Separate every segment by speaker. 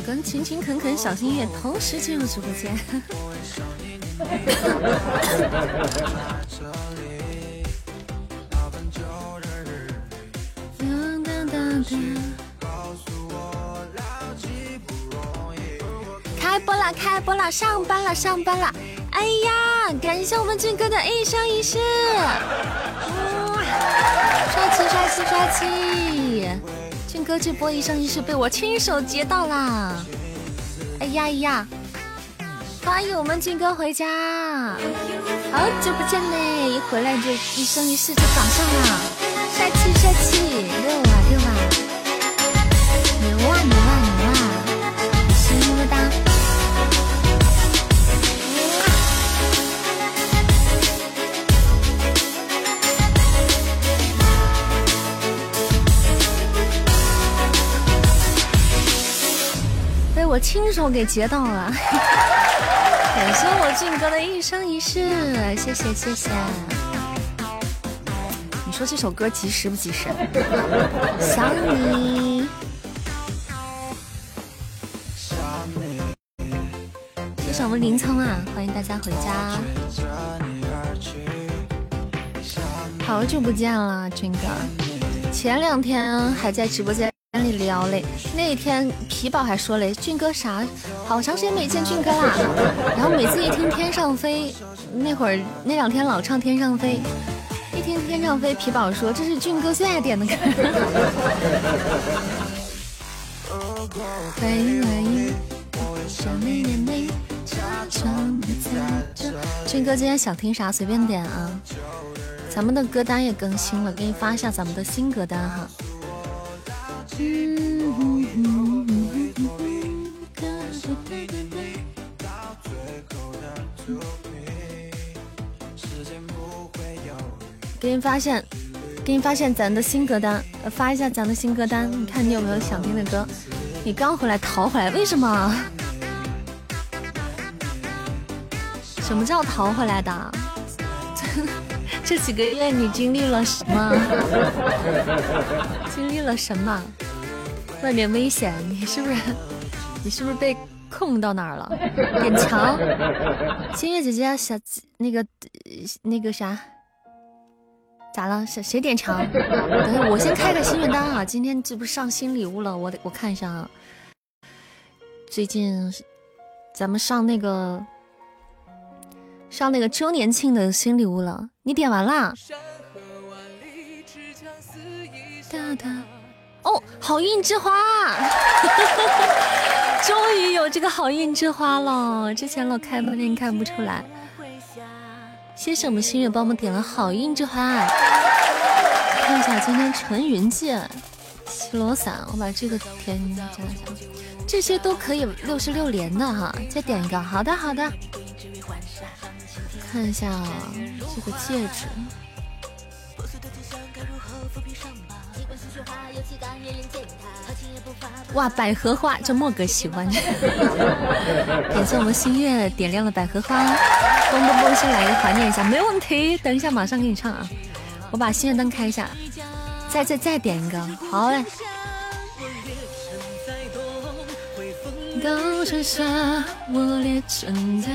Speaker 1: 跟勤勤恳恳小心月同时进入直播间。开播了，开播了，上班了，上班了！哎呀，感谢我们俊哥的一生一世，帅气，帅气，帅气！哥这波一生一世被我亲手截到啦，哎呀呀！欢迎我们俊哥回家，好久不见嘞！一回来就一生一世就搞上了，帅气，帅气，亲手给截到了，感谢我俊哥的一生一世，谢谢谢谢。你说这首歌及时不及时？想你。谢谢我们林聪啊，欢迎大家回家。好久不见了，俊哥。前两天还在直播间。里聊嘞，那天皮宝还说嘞，俊哥啥，好长时间没见俊哥啦。然后每次一听天上飞，那会儿那两天老唱天上飞，一听天上飞，皮宝说这是俊哥最爱点的歌。俊哥今天想听啥随便点啊，咱们的歌单也更新了，给你发一下咱们的新歌单哈。给你发现，给你发现咱的新歌单，发一下咱的新歌单，你看你有没有想听的歌？你刚回来逃回来，为什么？什么叫逃回来的？这几个月你经历了什么？经历了什么？外面危险，你是不是？你是不是被控到哪儿了？点墙。星月姐姐，小那个那个啥，咋了？谁谁点墙？等下我先开个心愿单啊！今天这不上新礼物了，我得我看一下啊。最近咱们上那个上那个周年庆的新礼物了，你点完啦？哒哒。哦，好运之花，终于有这个好运之花了。之前老开播间看不出来。谢谢我们心月帮我们点了好运之花。看一下今天纯云剑、西罗伞，我把这个添加一下。这些都可以六十六连的哈，再点一个。好的好的。看一下这个戒指。哇，百合花，这莫哥喜欢。感谢我们心月点亮了百合花，嘣嘣嘣，先来一个怀念一下，没问题。等一下马上给你唱啊，我把心愿灯开一下，再再再点一个，好嘞。高山下，我列阵在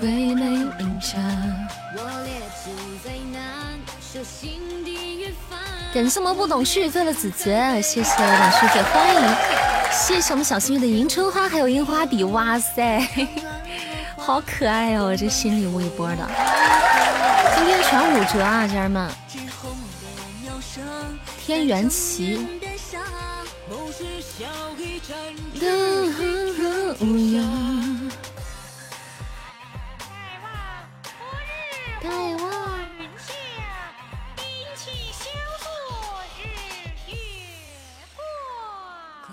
Speaker 1: 归来迎夏。感谢我们不懂续费的子爵，谢谢我的续费，欢迎，谢谢我们小幸运的迎春花，还有樱花笔，哇塞，好可爱哦，这新礼物一波的，今天全五折啊，家人们，天元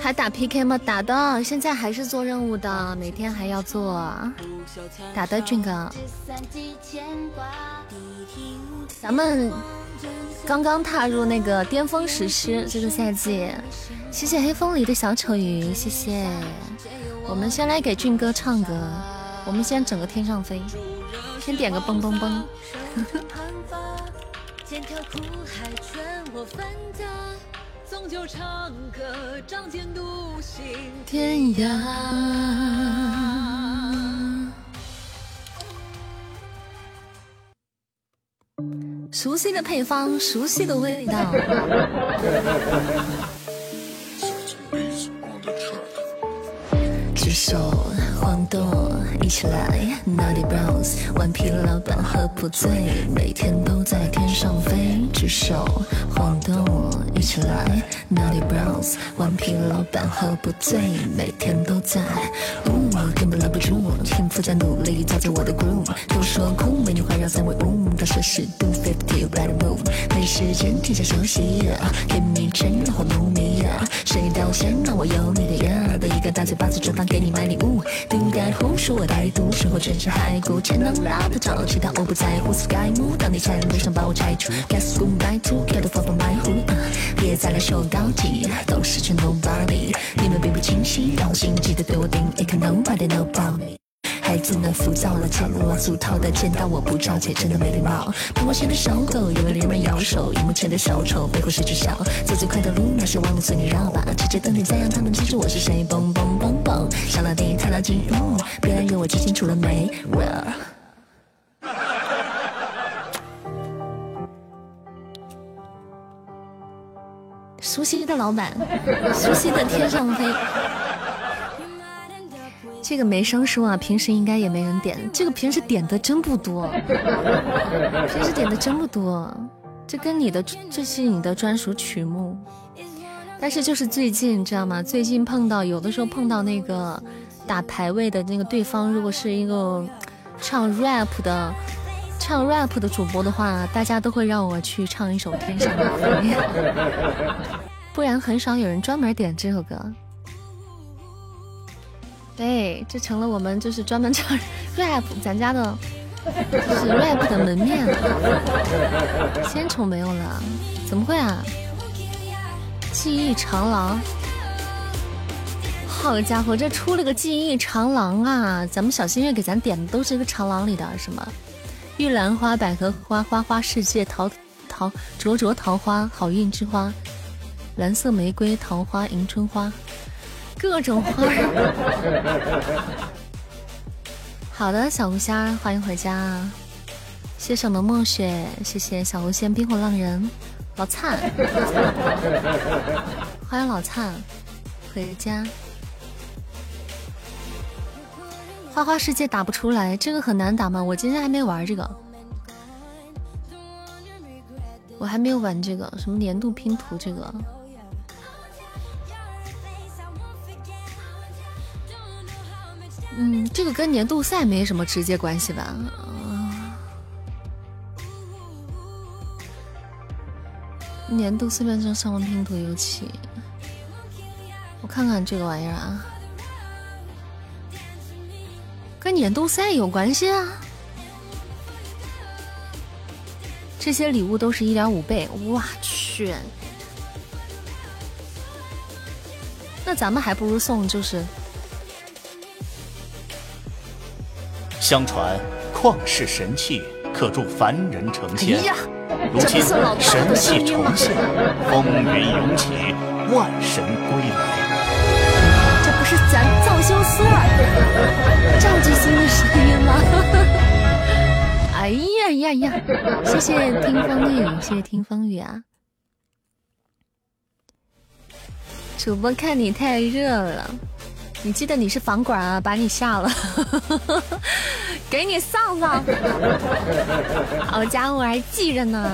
Speaker 1: 还打 PK 吗？打的，现在还是做任务的，每天还要做。打的俊哥，咱们刚刚踏入那个巅峰史诗这个赛季。谢谢黑风里的小丑鱼，谢谢。我们先来给俊哥唱歌，我们先整个天上飞，先点个蹦蹦蹦。天涯，熟悉的配方，熟悉的味道。举手晃动，一起来，Naughty Bros，顽皮老板喝不醉，每天都在天上飞。举手晃动，一起来，Naughty Bros，顽皮老板喝不醉，每天都在。呜，根本拦不住，天赋加努力，造就我的 groove。都说酷，美女环绕在我 room，到摄氏度 fifty，ready move，没时间停下休息，Give me change，谁道歉让我有你的样，的一个大嘴巴子准备给你买礼物。独干胡说我歹毒，生活全是骸骨，钱能拉得着，其他我不在乎。Sky move，当你在路上把我拆除，Guess goodbye to，get the fuck from my hood，别再来秀高级，都是群 nobody，你们并不清晰，让我心急的对我定义，Can nobody know about me。孩子们浮躁了，见我俗套的，见到我不着急，真的没礼貌。碰我前的小狗，以为连人摇手，荧幕前的小丑，背后是只小。走最快的路，那是万物随你绕吧。直接等你再让他们记住我是谁。嘣嘣嘣嘣，上了地，踏到金屋，别来惹我记清楚了没？Well，熟悉的老板，熟悉的天上飞。这个没声书啊，平时应该也没人点。这个平时点的真不多，平时点的真不多。这跟你的这是你的专属曲目，但是就是最近你知道吗？最近碰到有的时候碰到那个打排位的那个对方，如果是一个唱 rap 的唱 rap 的主播的话，大家都会让我去唱一首《天上的飞》，不然很少有人专门点这首歌。对，这成了我们就是专门唱 rap，咱家的就是 rap 的门面了。仙宠没有了，怎么会啊？记忆长廊，好家伙，这出了个记忆长廊啊！咱们小心月给咱点的都是一个长廊里的什么？玉兰花、百合花、花花世界、桃桃、灼灼桃花、好运之花、蓝色玫瑰、桃花、迎春花。各种花。好的，小狐仙儿，欢迎回家。谢谢我们梦雪，谢谢小狐仙冰火浪人，老灿，欢迎老灿回家。花花世界打不出来，这个很难打吗？我今天还没玩这个，我还没有玩这个什么年度拼图这个。嗯，这个跟年度赛没什么直接关系吧？啊年度四边上上完拼图游戏，我看看这个玩意儿啊，跟年度赛有关系啊？这些礼物都是一点五倍，我去！那咱们还不如送就是。
Speaker 2: 相传旷世神器可助凡人成仙，如今神器重现，风云涌起，万神归来。
Speaker 1: 这不是咱造修斯赵继孙的声音吗？哎呀呀呀！谢谢听风雨，谢谢听风雨啊！主播看你太热了。你记得你是房管啊，把你下了，给你上上。好 家伙，还记着呢。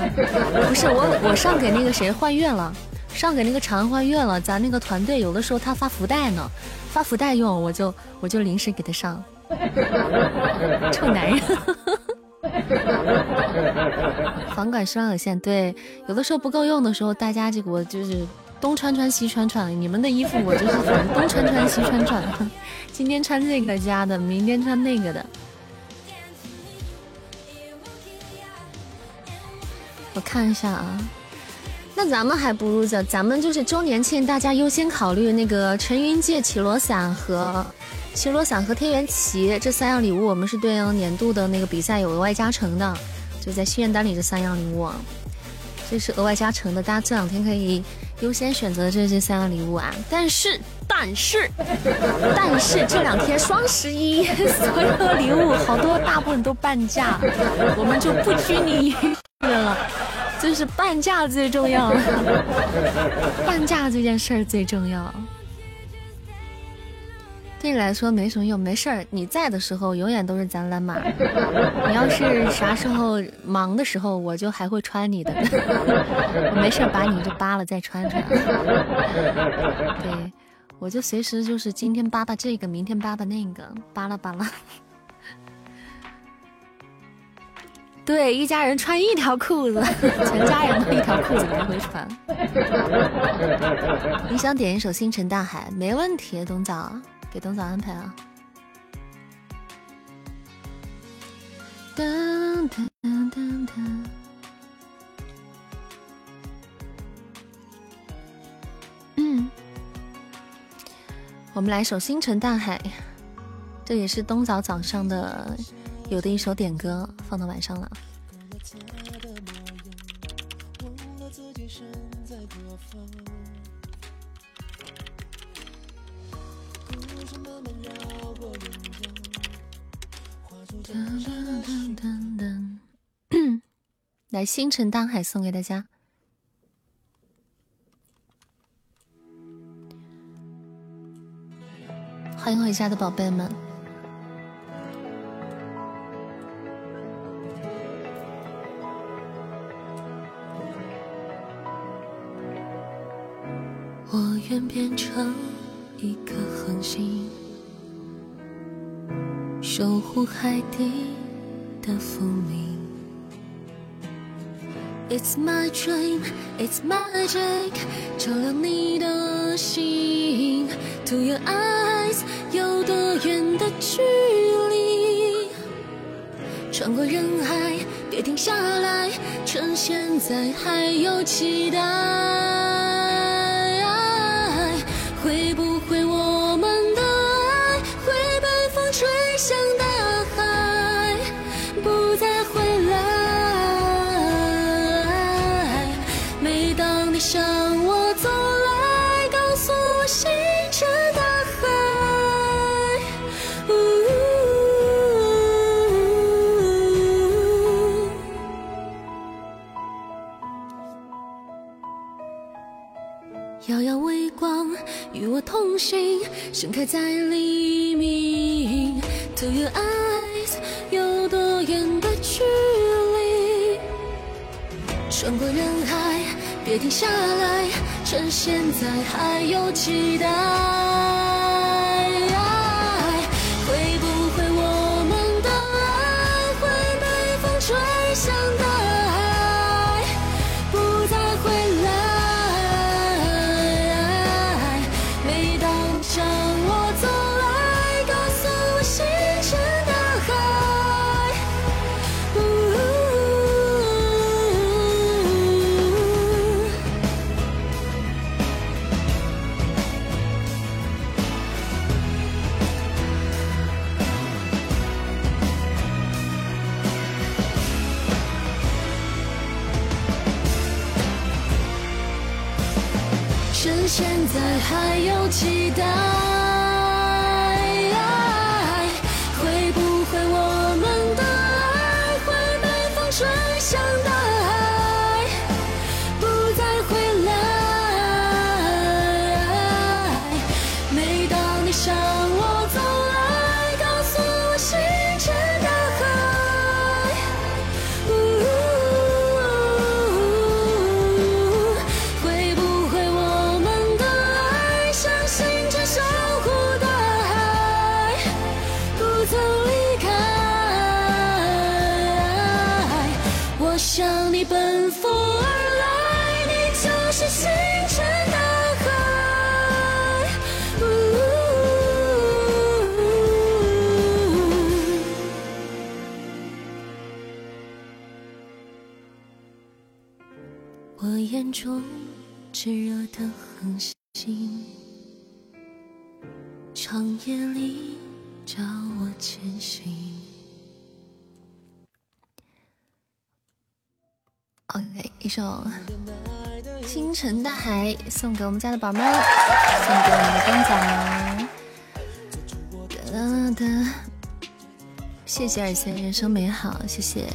Speaker 1: 不是我，我上给那个谁换月了，上给那个长安换月了。咱那个团队有的时候他发福袋呢，发福袋用，我就我就临时给他上。臭男人。房管数量有限，对，有的时候不够用的时候，大家这个我就是东穿穿西穿穿，你们的衣服我就是反正东穿穿西穿穿，今天穿这个家的，明天穿那个的。我看一下啊，那咱们还不如咱咱们就是周年庆，大家优先考虑那个陈云界绮罗伞和绮罗伞和天元旗这三样礼物，我们是对应年度的那个比赛有额外加成的，就在心愿单里这三样礼物，这是额外加成的，大家这两天可以优先选择这这三个礼物啊。但是但是 但是这两天双十一，所有的礼物好多大部分都半价，我们就不拘泥于了。就是半价最重要，半价这件事儿最重要。对你来说没什么用，没事儿。你在的时候永远都是咱蓝马。你要是啥时候忙的时候，我就还会穿你的。我没事儿把你就扒了再穿穿。对，我就随时就是今天扒扒这个，明天扒扒那个，扒拉扒拉。对，一家人穿一条裤子，全家人都一条裤子来回穿。你想点一首《星辰大海》？没问题，董早，给董早安排啊。噔噔噔噔。嗯，我们来首《星辰大海》，这也是东早早上的。有的一首点歌放到晚上了。来，星辰大海送给大家，欢迎回家的宝贝们。我愿变成一颗恒星，守护海底的福明。It's my dream, it's magic，照亮你的心。To your eyes，有多远的距离？穿过人海，别停下来，趁现在还有期待。星，盛开在黎明。To your eyes，有多远的距离？穿过人海，别停下来，趁现在还有期待。祈祷首《星辰大海》送给我们家的宝妹儿，送给我们的公仔。哒哒，谢谢二千，人生美好，谢谢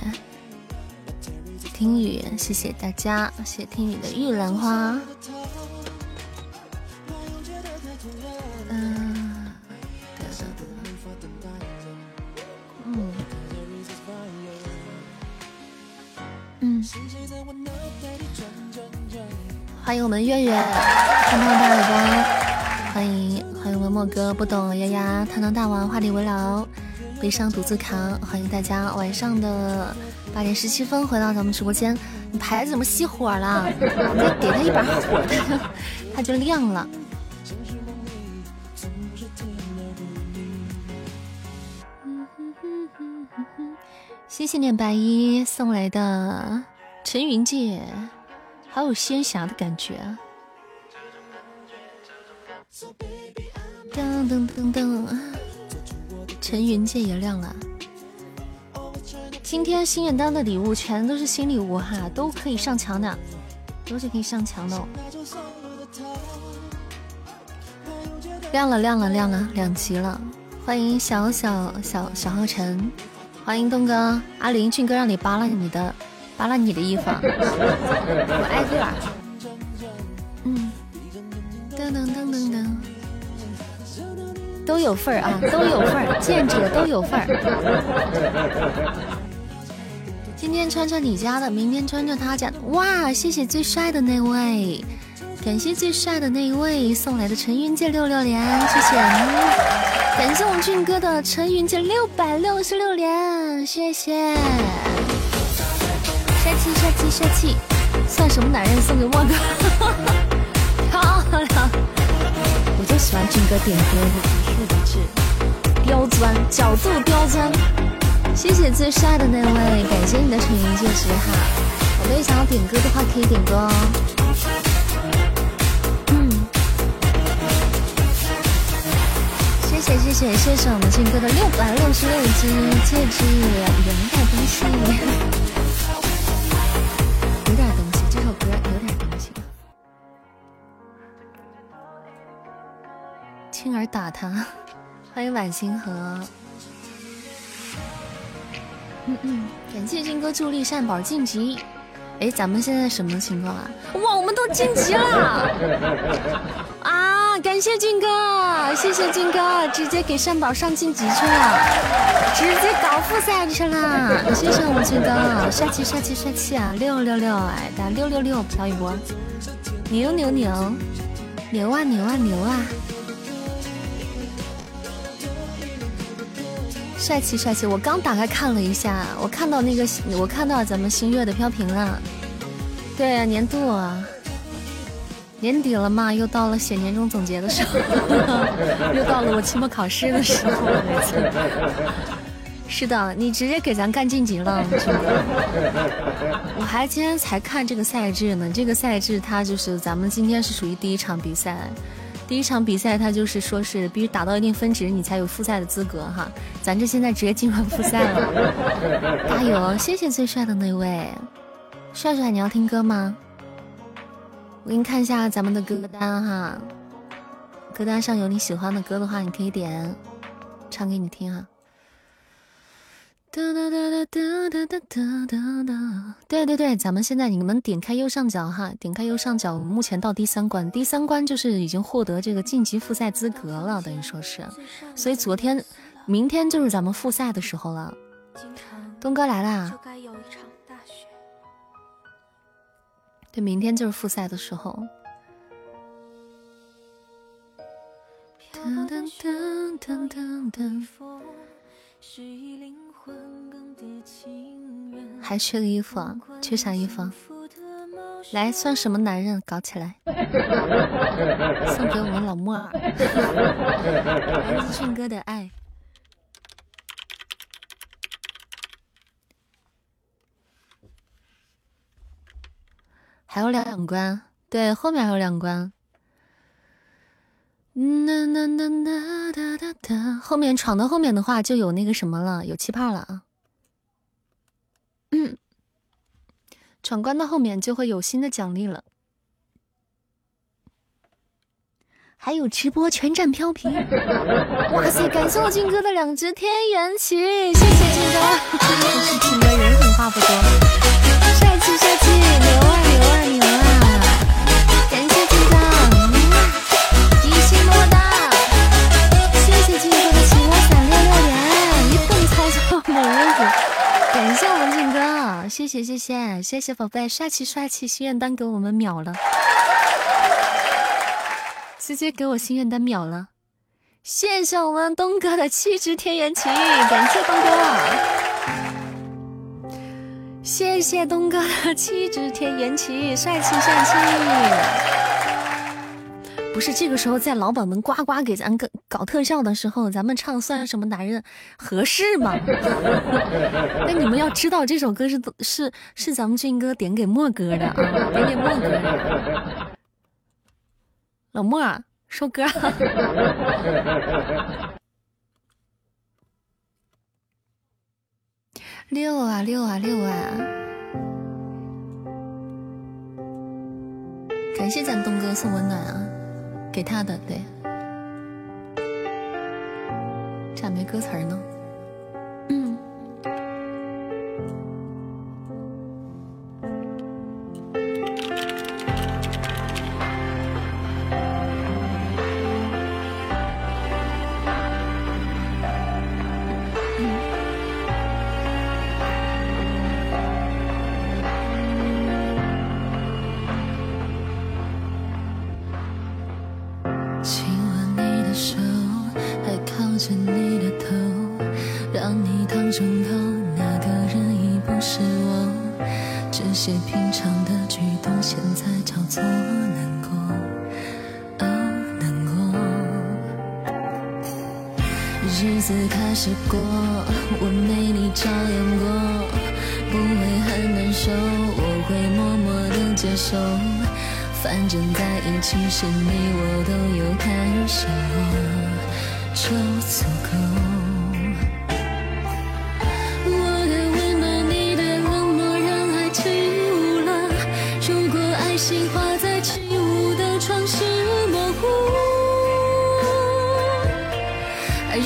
Speaker 1: 听雨，谢谢大家，谢谢听雨的玉兰花。欢迎我们月月，胖胖大耳朵，欢迎欢迎我们莫哥，不懂丫丫，堂堂大王，话里为牢，悲伤独自扛，欢迎大家晚上的八点十七分回到咱们直播间，你牌子怎么熄火了？你再给他一把火，它就它就亮了。谢谢念白衣送来的陈云界。好有仙侠的感觉啊！噔噔噔噔，陈云界也亮了。今天心愿单的礼物全都是新礼物哈，都可以上墙的，都是可以上墙的。亮了亮了亮了，两级了！欢迎小小小小浩辰，欢迎东哥阿林俊哥，让你扒了你的。扒了你的衣服，我挨个儿。嗯，噔噔噔噔噔，都有份儿啊，都有份儿，见者都有份儿。今天穿穿你家的，明天穿穿他家的。哇，谢谢最帅的那位，感谢最帅的那一位送来的陈云界六六连，谢谢。感谢我俊哥的陈云界六百六十六连，谢谢。帅气帅气帅气，算什么男人送给莫哥？漂亮！我就喜欢俊哥点歌的一字一刁钻角度刁钻。谢谢最帅的那位，感谢你的成云戒指哈。宝贝想要点歌的话可以点歌哦。嗯，谢谢谢谢谢谢我们俊哥的六百六十六只戒指，两百东西。有点东西，这首歌有点东西。青儿打他，欢迎晚星河。嗯嗯，感谢金哥助力善宝晋级。哎，咱们现在什么情况啊？哇，我们都晋级了！感谢军哥，谢谢军哥，直接给善宝上晋级去了，直接搞复赛去了。谢谢我们军哥，帅气帅气帅气啊！六六六，哎，打六六六飘一波，牛牛牛，牛啊牛啊牛啊！帅气帅气！我刚打开看了一下，我看到那个，我看到咱们星月的飘屏了。对啊，年度啊年底了嘛，又到了写年终总结的时候，又到了我期末考试的时候。是的，你直接给咱干晋级了，我还今天才看这个赛制呢，这个赛制它就是咱们今天是属于第一场比赛。第一场比赛，它就是说是必须达到一定分值，你才有复赛的资格哈。咱这现在直接进入复赛了，加油！谢谢最帅的那位帅帅，你要听歌吗？我给你看一下咱们的歌单哈，歌单上有你喜欢的歌的话，你可以点，唱给你听啊。哒哒哒哒哒哒哒哒哒！对对对，咱们现在你们点开右上角哈，点开右上角，目前到第三关，第三关就是已经获得这个晋级复赛资格了，等于说是，所以昨天、明天就是咱们复赛的时候了。东哥来啦！对，明天就是复赛的时候。还缺个衣服啊？缺啥衣服？来，算什么男人？搞起来！送给我们老莫儿，来自俊哥的爱。还有两关，对，后面还有两关。那那那那哒哒哒，后面闯到后面的话就有那个什么了，有气泡了啊。嗯，闯关到后面就会有新的奖励了，还有直播全站飘屏。哇塞，感谢我军哥的两只天元旗，谢谢军哥，靖哥人狠话不多，帅气，牛啊牛啊牛啊！感谢靖哥，一心么么哒，谢谢金哥的起我伞六六连，一顿操作美日子，感谢我们靖哥，谢谢谢谢谢谢宝贝，帅气帅气，心愿单给我们秒了，直接给我心愿单秒了。谢谢我们东哥的七只天元旗，感谢东哥，谢谢东哥的七只天元旗，帅气帅气。不是这个时候，在老板们呱呱给咱搞搞特效的时候，咱们唱算什么男人合适吗？那你们要知道，这首歌是是是咱们俊哥点给莫哥的啊，点给莫哥的。老莫。收歌，六啊六啊六啊！感谢咱东哥送温暖啊，给他的对，咋没歌词呢。日子开始过，我没你照样过，不会很难受，我会默默的接受，反正在一起时你我都有感受，就足够。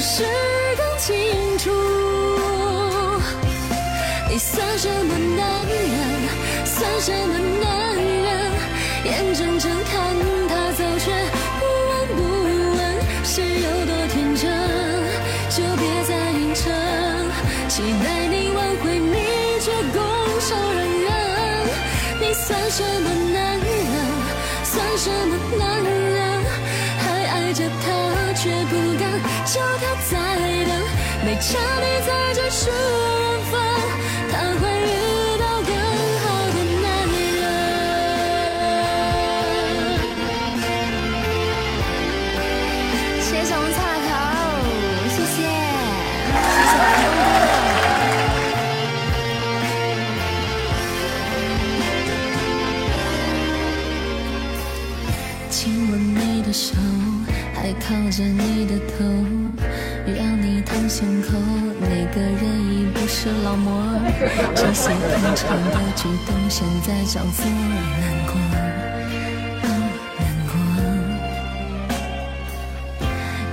Speaker 1: 是更清楚，你算什么男人，算什么男人，眼睁睁看他走却不闻不问，是有多天真，就别再硬撑，期待你挽回，你却拱手让人，你算什么男人，算什么？想你在这世人分，他会遇到更好的男人。谢谢我们蔡口，谢谢，谢谢我们哥。亲吻你的手，还靠着你的头。是老模儿，这些平常的举动，现在叫做难过。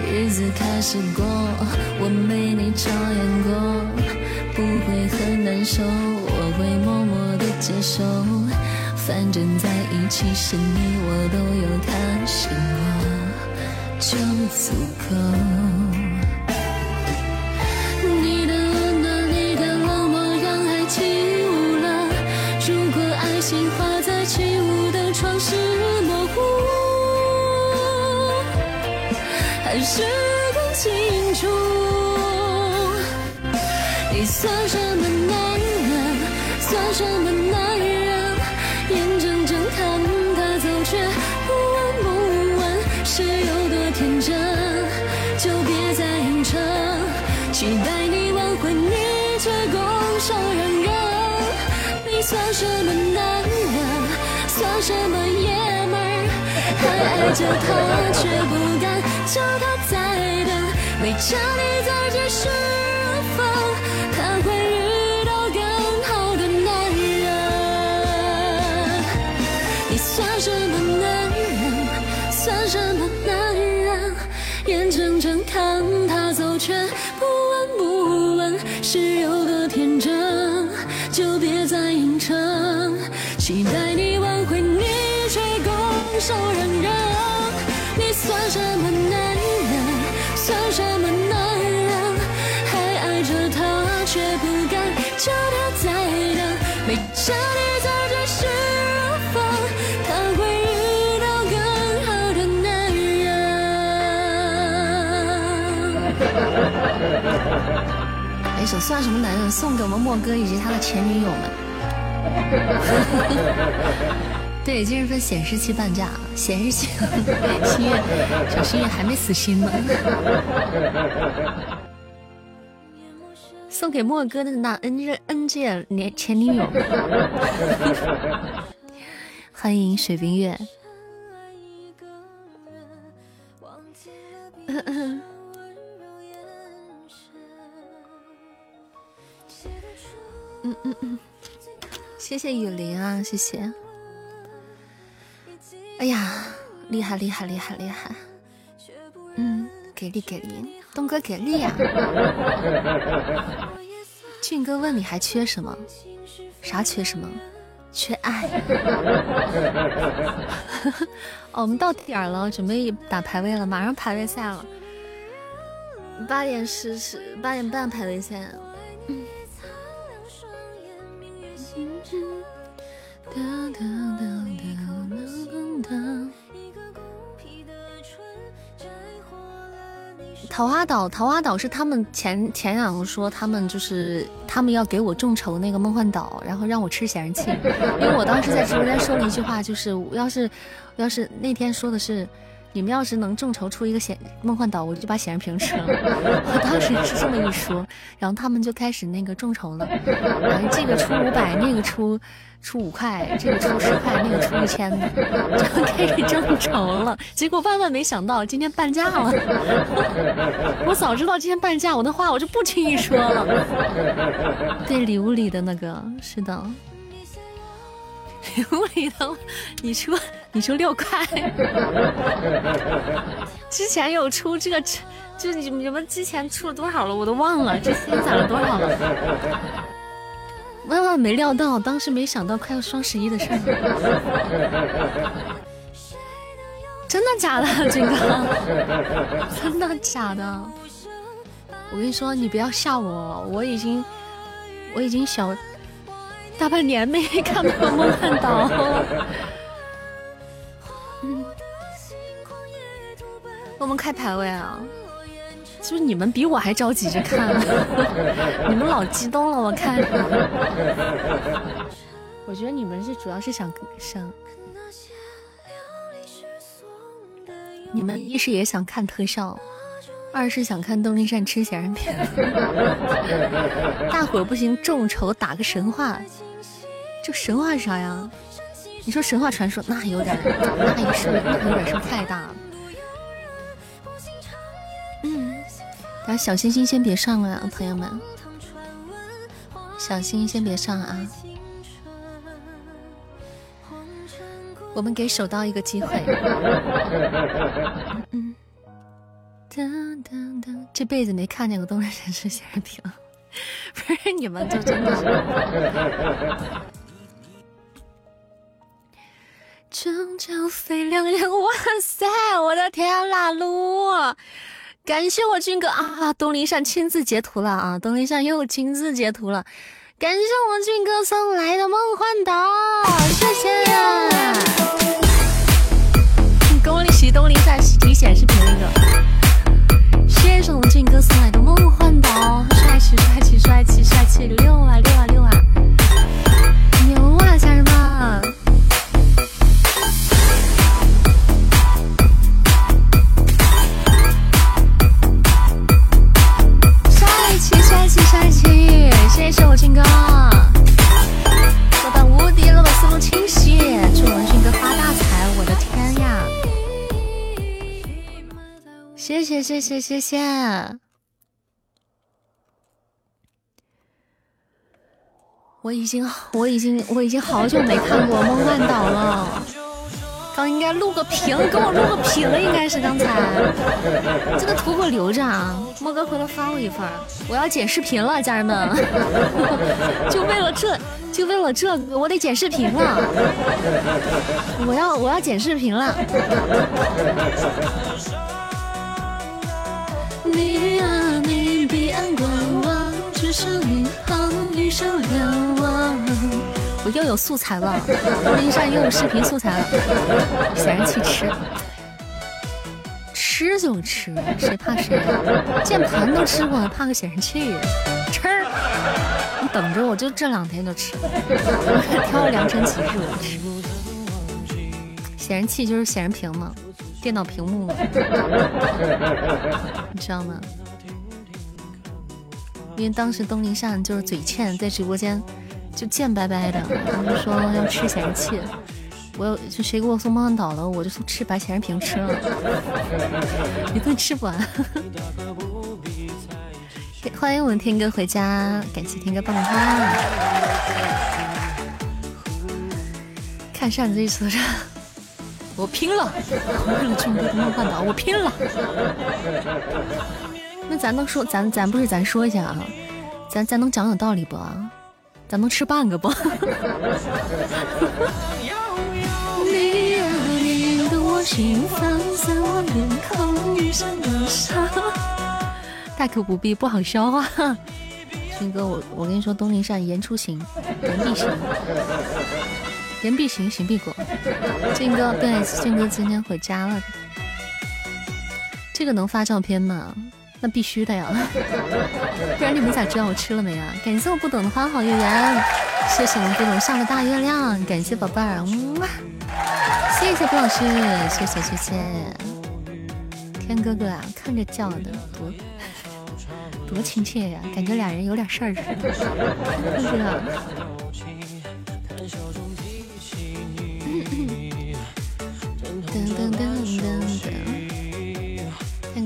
Speaker 1: 日子开始过，我没你照样过，不会很难受，我会默默的接受。反正在一起时你我都有开心过，就足够。是更清楚，你算什么男人？算什么男人？眼睁睁看他走，却不闻不问，是有多天真？就别再硬撑，期待你挽回，你却拱手让人。你算什么男人？算什么爷们儿？还爱着他，却不敢。想你再解释如风，他会遇到更好的男人。你算什么男人？算什么男人？眼睁睁看他走，却不闻不问，是有多天真？就别再硬撑，期待首算什么男人送给我们莫哥以及他的前女友们。对，今日份显示器半价，显示器心月小心月还没死心呢。送给莫哥的那 N 任 N 届年前女友。欢迎水冰月。嗯嗯，谢谢雨林啊，谢谢。哎呀，厉害厉害厉害厉害！嗯，给力给力，东哥给力呀！俊哥问你还缺什么？啥缺什么？缺爱。哦，我们到点儿了，准备打排位了，马上排位赛了。八点十十八点半排位赛。嗯桃花岛，桃花岛是他们前前两个说他们就是他们要给我众筹那个梦幻岛，然后让我吃显示器，因为我当时在直播间说了一句话，就是要是要是那天说的是。你们要是能众筹出一个显梦幻岛，我就把显示屏吃了。我当时是这么一说，然后他们就开始那个众筹了，然后这个出五百，那个出出五块，这个出十块，那个出一千的，就开始众筹了。结果万万没想到，今天半价了。我早知道今天半价，我的话我就不轻易说了。对礼物里的那个，是的。礼物里头，你出你出六块，之前有出这个，就你你们之前出了多少了，我都忘了，这现在攒了多少了。万万没料到，当时没想到快要双十一的事儿。真的假的，军哥？真的假的？我跟你说，你不要吓我，我已经我已经小。大半年没看到梦幻岛，我们开排位啊！是不是你们比我还着急着看？你们老激动了，我看。我觉得你们是主要是想想，你们一是也想看特效。二是想看东林善吃显示屏，大伙儿不行，众筹打个神话，这神话啥呀？你说神话传说那有点，那也是那有点是太大了？嗯，大家小星星先别上了，朋友们，小星星先别上啊，我们给手刀一个机会。嗯。噔噔噔，这辈子没看见过东山神吃显示屏，不是你们就真的是。中角飞两眼，哇塞，我的天啦噜！感谢我军哥啊，东林善亲自截图了啊，东林善又亲自截图了，感谢我军哥送来的梦幻岛，谢谢！恭喜东林善提显示屏那个。谢谢。我们俊哥送来的梦幻岛，帅气帅气帅气帅气，六啊六啊谢我俊哥。老板无敌了我思路清晰祝文俊哥发大财我的天呀。谢谢谢谢谢谢。我已经我已经我已经好久没看过梦幻岛了。应该录个屏，给我录个屏应该是刚才。这个图给我留着啊，莫哥回头发我一份我要剪视频了，家人们。就为了这，就为了这，我得剪视频了。我要我要剪视频了。你啊你，彼岸观望，只剩一行余生两忘。我又有素材了，冰上又有视频素材了。显示器吃，吃就吃，谁怕谁？键盘都吃过了，怕个显示器？吃！你等着，我就这两天就吃。挑良辰吉日我吃。显示器就是显示屏嘛，电脑屏幕嘛，你知道吗？因为当时东林善就是嘴欠，在直播间。就贱白白的，他们说要吃显示器，我有就谁给我送梦幻岛了，我就吃把显示屏吃了，一顿吃不完。欢迎我们天哥回家，感谢天哥棒棒花。看扇子一说着，我拼了，为了俊哥的梦幻岛，我拼了。那咱能说，咱咱不是咱说一下啊，咱咱能讲讲道理不？咱能吃半个不？大可不必，不好消化。军哥，我我跟你说，东林善言出行，言必行，言必行，行必果。军哥，对，军哥今天回家了。这个能发照片吗？那必须的呀，不然你们咋知道我吃了没啊？感谢我不懂的花好月圆，谢谢我们不懂上的大月亮，感谢宝贝儿，哇，谢谢布老师，谢谢谢谢，天哥哥啊，看着叫的多多亲切呀，感觉俩人有点事儿似的，是吧？噔噔噔噔。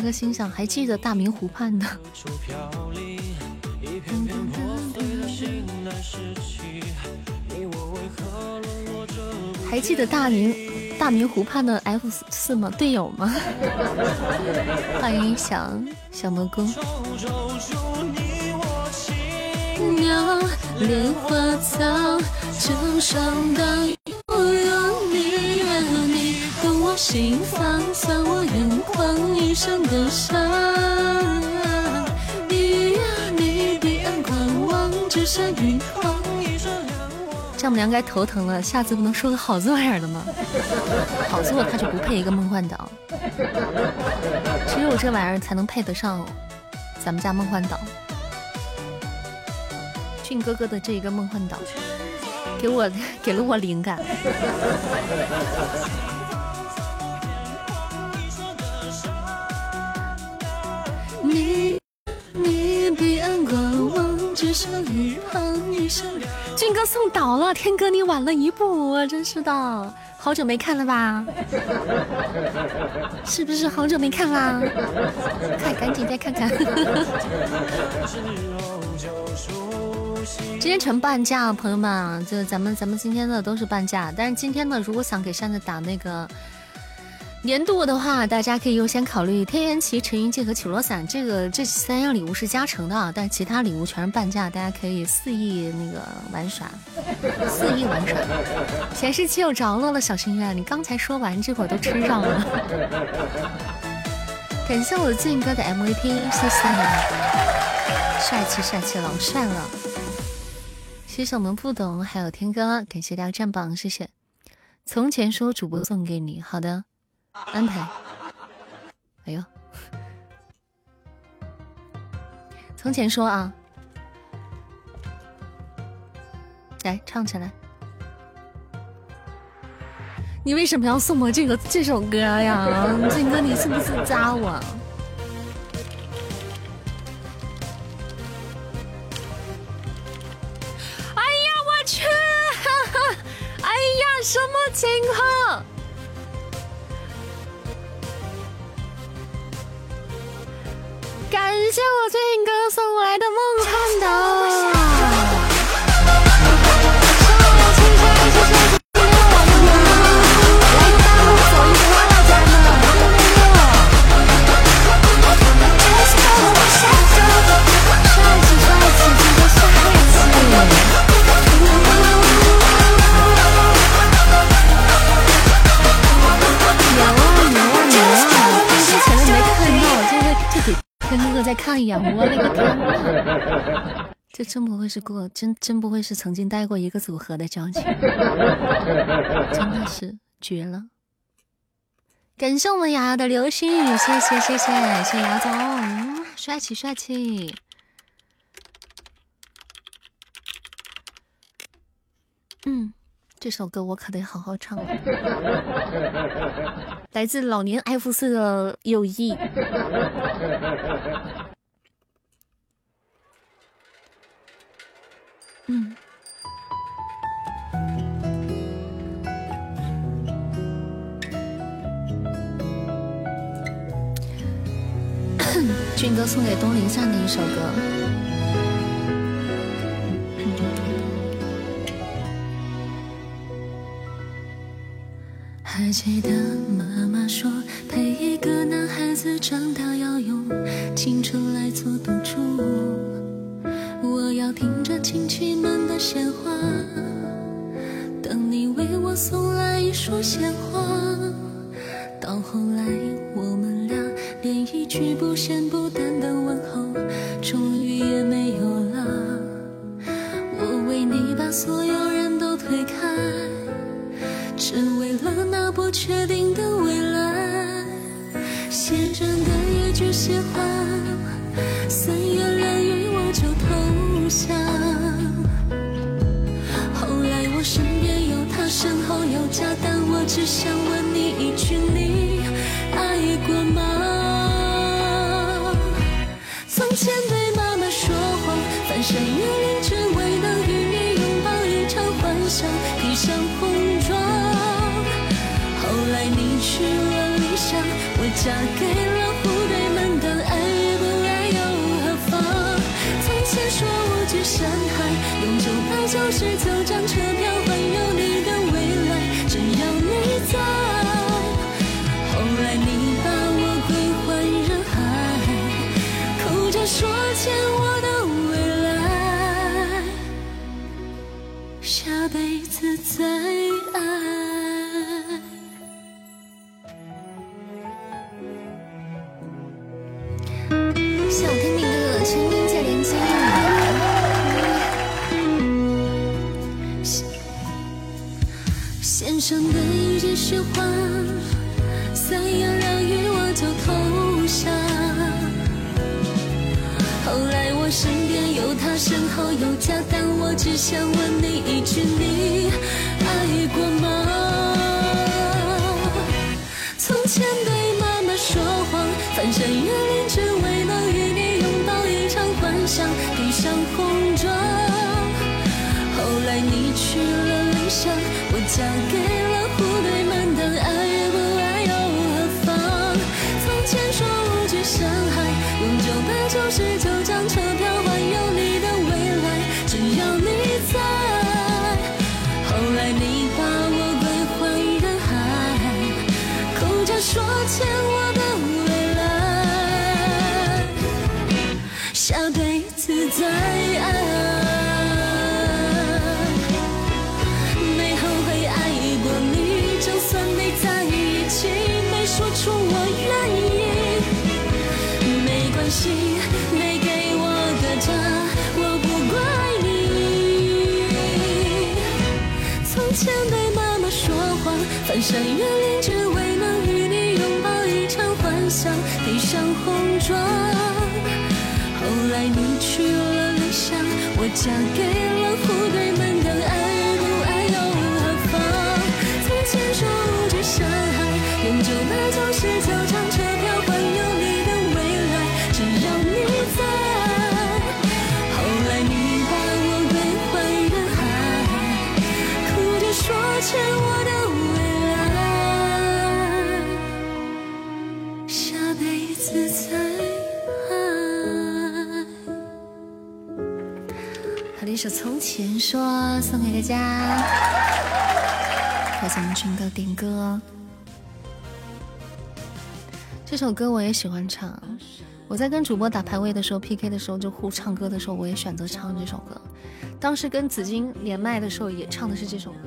Speaker 1: 哥心想，还记得大明湖畔的？还记得大明大明湖畔的 F 四吗？队友吗？欢迎小小蘑菇。莲花草，就上当有你愿你懂我心房，算我眼眶一生的伤。你呀你，彼岸观望，只剩一行一生丈母娘该头疼了，下次不能说个好做点的吗？好做他就不配一个梦幻岛，只有这玩意儿才能配得上咱们家梦幻岛。俊哥哥的这一个梦幻岛，给我给了我灵感。你你彼岸观望，只剩一行余生。俊哥送倒了，天哥你晚了一步，真是的，好久没看了吧？是不是好久没看啦？快赶紧再看看。今天全半价，朋友们，就咱们咱们今天的都是半价。但是今天呢，如果想给扇子打那个年度的话，大家可以优先考虑天元旗、陈云剑和绮罗伞，这个这三样礼物是加成的，但其他礼物全是半价，大家可以肆意那个玩耍，肆意玩耍。显示器又着落了，小心愿，你刚才说完，这会儿都吃上了。感谢我俊哥的 MVP，谢谢，帅气帅气，老帅了。谢谢我们不懂，还有天哥，感谢大家占榜，谢谢。从前说主播送给你，好的，安排。哎呦，从前说啊，来唱起来。你为什么要送我这个这首歌呀，俊哥，你是不是扎我？哎呀，我去！哎呀什么情况？感谢我最近哥送来的梦幻岛。看的。在看呀，我勒个天！这真不会是过，真真不会是曾经带过一个组合的交情，真的是绝了！感谢我们瑶瑶的流星雨，谢谢谢谢谢谢姚总，帅气帅气！嗯，这首歌我可得好好唱了，来自老年 F 四的友谊。嗯，俊哥送给东林善的一首歌。还记得妈妈说，陪一个男孩子长大要用青春来做赌注。我要听着亲戚们的闲话，等你为我送来一束鲜花。到后来，我们俩连一句不咸不淡的问候，终于只为了那不确定的未来。写真的一句喜欢，三言两语我就投。降。后来我身边有他，身后有家，但我只想问想问山越岭，只为能与你拥抱一场幻想，披上红妆。后来你去了理想，我嫁给一首《从前说》送给大家，来咱们军哥点歌。这首歌我也喜欢唱，我在跟主播打排位的时候，PK 的时候就互唱歌的时候，我也选择唱这首歌。当时跟紫金连麦的时候也唱的是这首歌。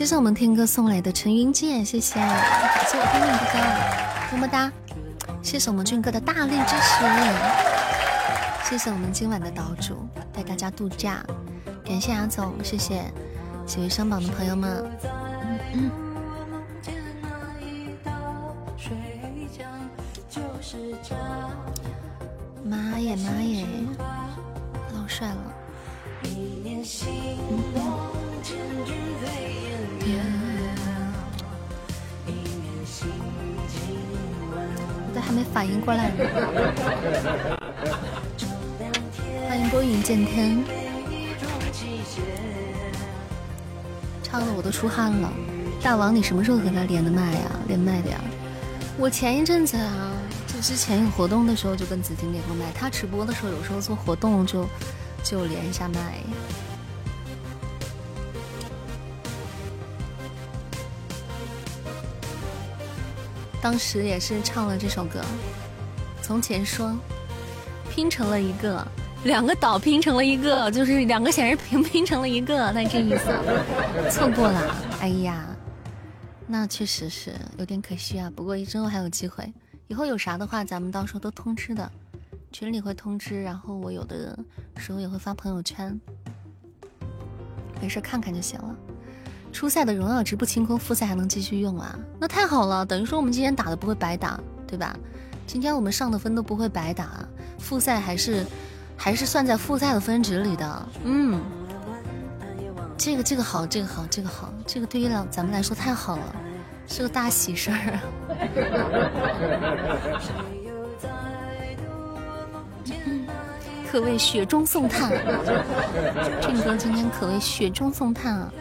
Speaker 1: 谢谢我们天哥送来的陈云剑，谢谢，感谢我天命哥哥，么么哒，谢谢我们俊哥的大力支持。谢谢我们今晚的岛主带大家度假，感谢阿总，谢谢。几位上榜的朋友们。妈耶妈耶，反应过来呢。欢迎拨云见天，唱的我都出汗了。大王，你什么时候和他连的麦呀？连麦的呀？我前一阵子啊，就之前有活动的时候就跟紫金连过麦。他直播的时候，有时候做活动就就连一下麦。当时也是唱了这首歌，《从前说》，拼成了一个。两个岛拼成了一个，就是两个显示屏拼成了一个，那这意思，错过了，哎呀，那确实是有点可惜啊。不过之后还有机会，以后有啥的话，咱们到时候都通知的，群里会通知，然后我有的时候也会发朋友圈，没事看看就行了。初赛的荣耀值不清空，复赛还能继续用啊？那太好了，等于说我们今天打的不会白打，对吧？今天我们上的分都不会白打，复赛还是。还是算在复赛的分值里的，嗯，这个这个好，这个好，这个好，这个对于老咱们来说太好了，是个大喜事儿。可谓雪中送炭，俊哥今天可谓雪中送炭啊！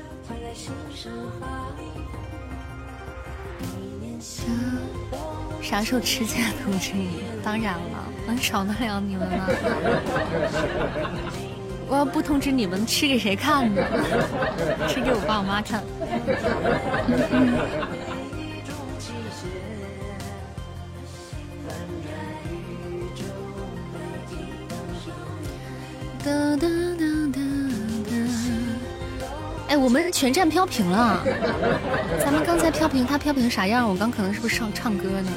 Speaker 1: 啥时候吃见通知你？当然了。能 少得了你们吗？我要不通知你们，吃给谁看呢？吃给我爸我妈看。哒哒哒哒哎，我们全站飘屏了。咱们刚才飘屏，他飘屏啥样？我刚可能是不是上唱歌呢？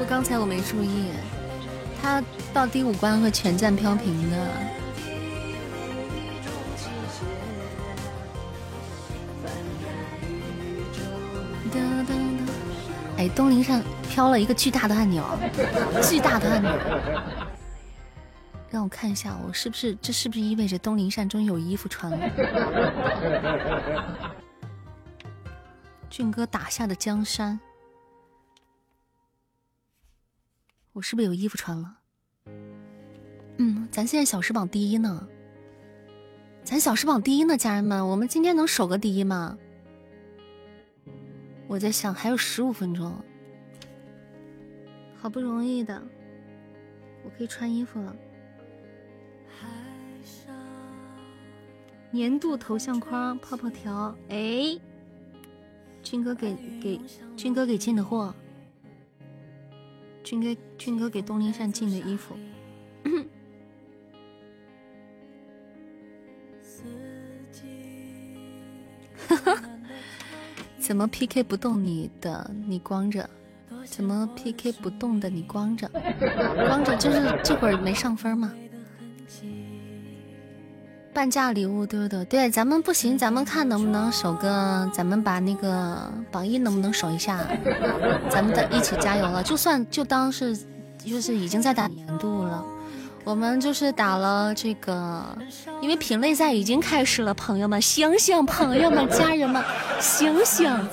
Speaker 1: 我刚才我没注意。他到第五关会全站飘屏的。哎，东林上飘了一个巨大的按钮，巨大的按钮。让我看一下，我是不是这是不是意味着东林扇终于有衣服穿了？俊哥打下的江山。我是不是有衣服穿了？嗯，咱现在小时榜第一呢，咱小时榜第一呢，家人们，我们今天能守个第一吗？我在想，还有十五分钟，好不容易的，我可以穿衣服了。年度头像框泡泡条，哎，军哥给给军哥给进的货。俊哥，俊哥给东林善进的衣服，怎么 PK 不动你的？你光着？怎么 PK 不动的？你光着？光着就是这会儿没上分吗？半价礼物对不对？对，咱们不行，咱们看能不能守个，咱们把那个榜一能不能守一下？咱们的一起加油了，就算就当是，就是已经在打年度了。我们就是打了这个，因为品类赛已经开始了，朋友们醒醒，朋友们家人们醒醒。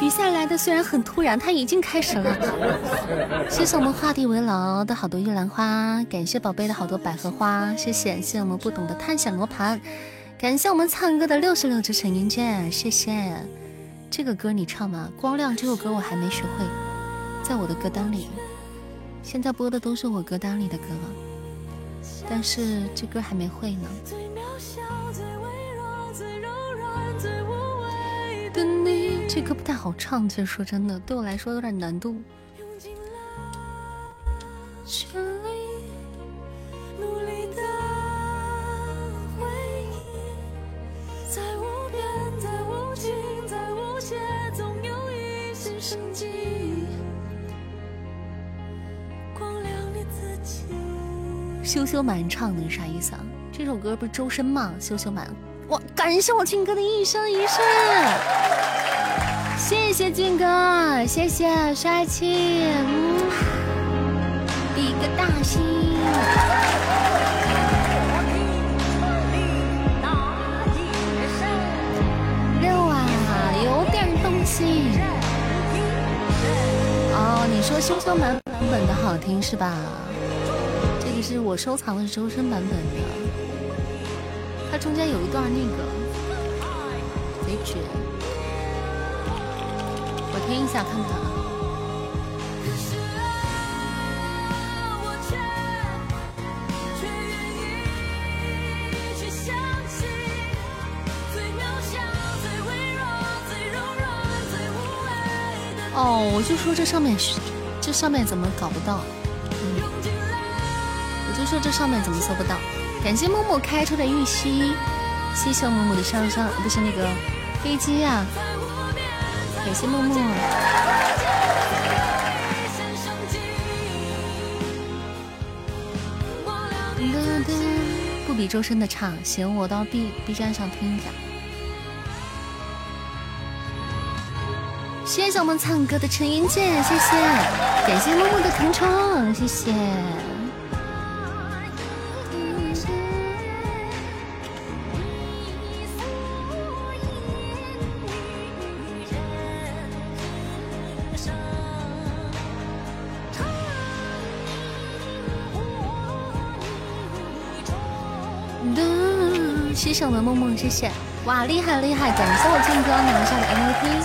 Speaker 1: 比赛来的虽然很突然，它已经开始了。谢谢我们画地为牢的好多玉兰花，感谢宝贝的好多百合花，谢谢谢谢我们不懂的探险罗盘，感谢我们唱歌的六十六只陈云卷，谢谢这个歌你唱吗？光亮这首歌我还没学会，在我的歌单里。现在播的都是我歌单里的歌，但是这歌还没会呢。这歌不太好唱，其实说真的，对我来说有点难度。羞羞满唱的啥意思啊？这首歌不是周深吗？羞羞满，哇！感谢我庆哥的一生一世，谢谢俊哥，谢谢帅气，嗯，比个大心。六啊，有点东西。哦，你说羞羞满版本的好听是吧？这个是我收藏的周深版本的，它中间有一段那个贼绝，我听一下看看啊。哦，我就说这上面，这上面怎么搞不到？嗯，我就说这上面怎么搜不到？感谢木木开出的玉溪，谢谢木木的上上不是那个飞机呀！感谢默默。不比周深的唱，行，我到 B B 站上听一下。谢谢我们唱歌的陈云健，谢谢，感谢默默的同窗，谢谢。谢我梦梦，谢谢哇，厉害厉害！感谢我俊哥拿下的 MVP，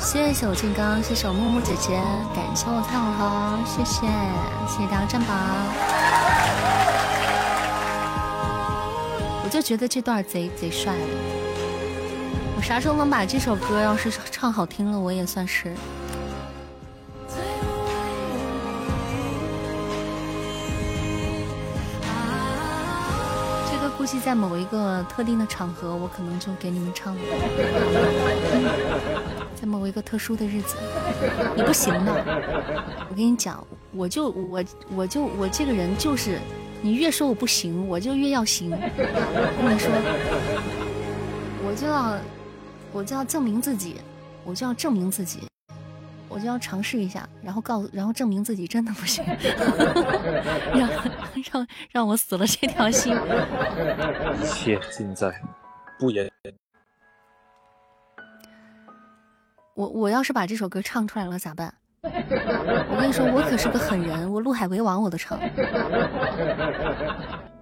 Speaker 1: 谢谢我俊哥，谢谢我木木姐姐，感谢我蔡红红，谢谢谢谢大家占宝。我就觉得这段贼贼帅我啥时候能把这首歌要是唱好听了，我也算是。在某一个特定的场合，我可能就给你们唱了。在某一个特殊的日子，你不行的。我跟你讲，我就我我就我这个人就是，你越说我不行，我就越要行。我跟你说，我就要我就要证明自己，我就要证明自己。我就要尝试一下，然后告诉，然后证明自己真的不行，让让让我死了这条心。
Speaker 3: 一切尽在不言。
Speaker 1: 我我要是把这首歌唱出来了咋办？我跟你说，我可是个狠人，我陆海为王我都唱。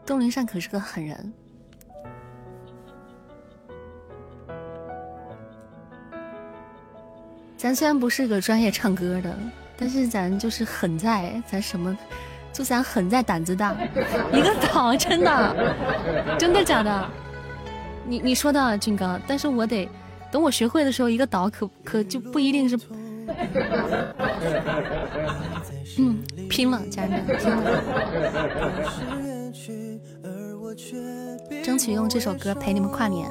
Speaker 1: 东林善可是个狠人。咱虽然不是个专业唱歌的，但是咱就是狠在，咱什么，就咱狠在胆子大，一个 岛真的，真的假的？你你说的俊哥，但是我得等我学会的时候，一个岛可可就不一定是。嗯，拼了，家人们，拼了！争取用这首歌陪你们跨年。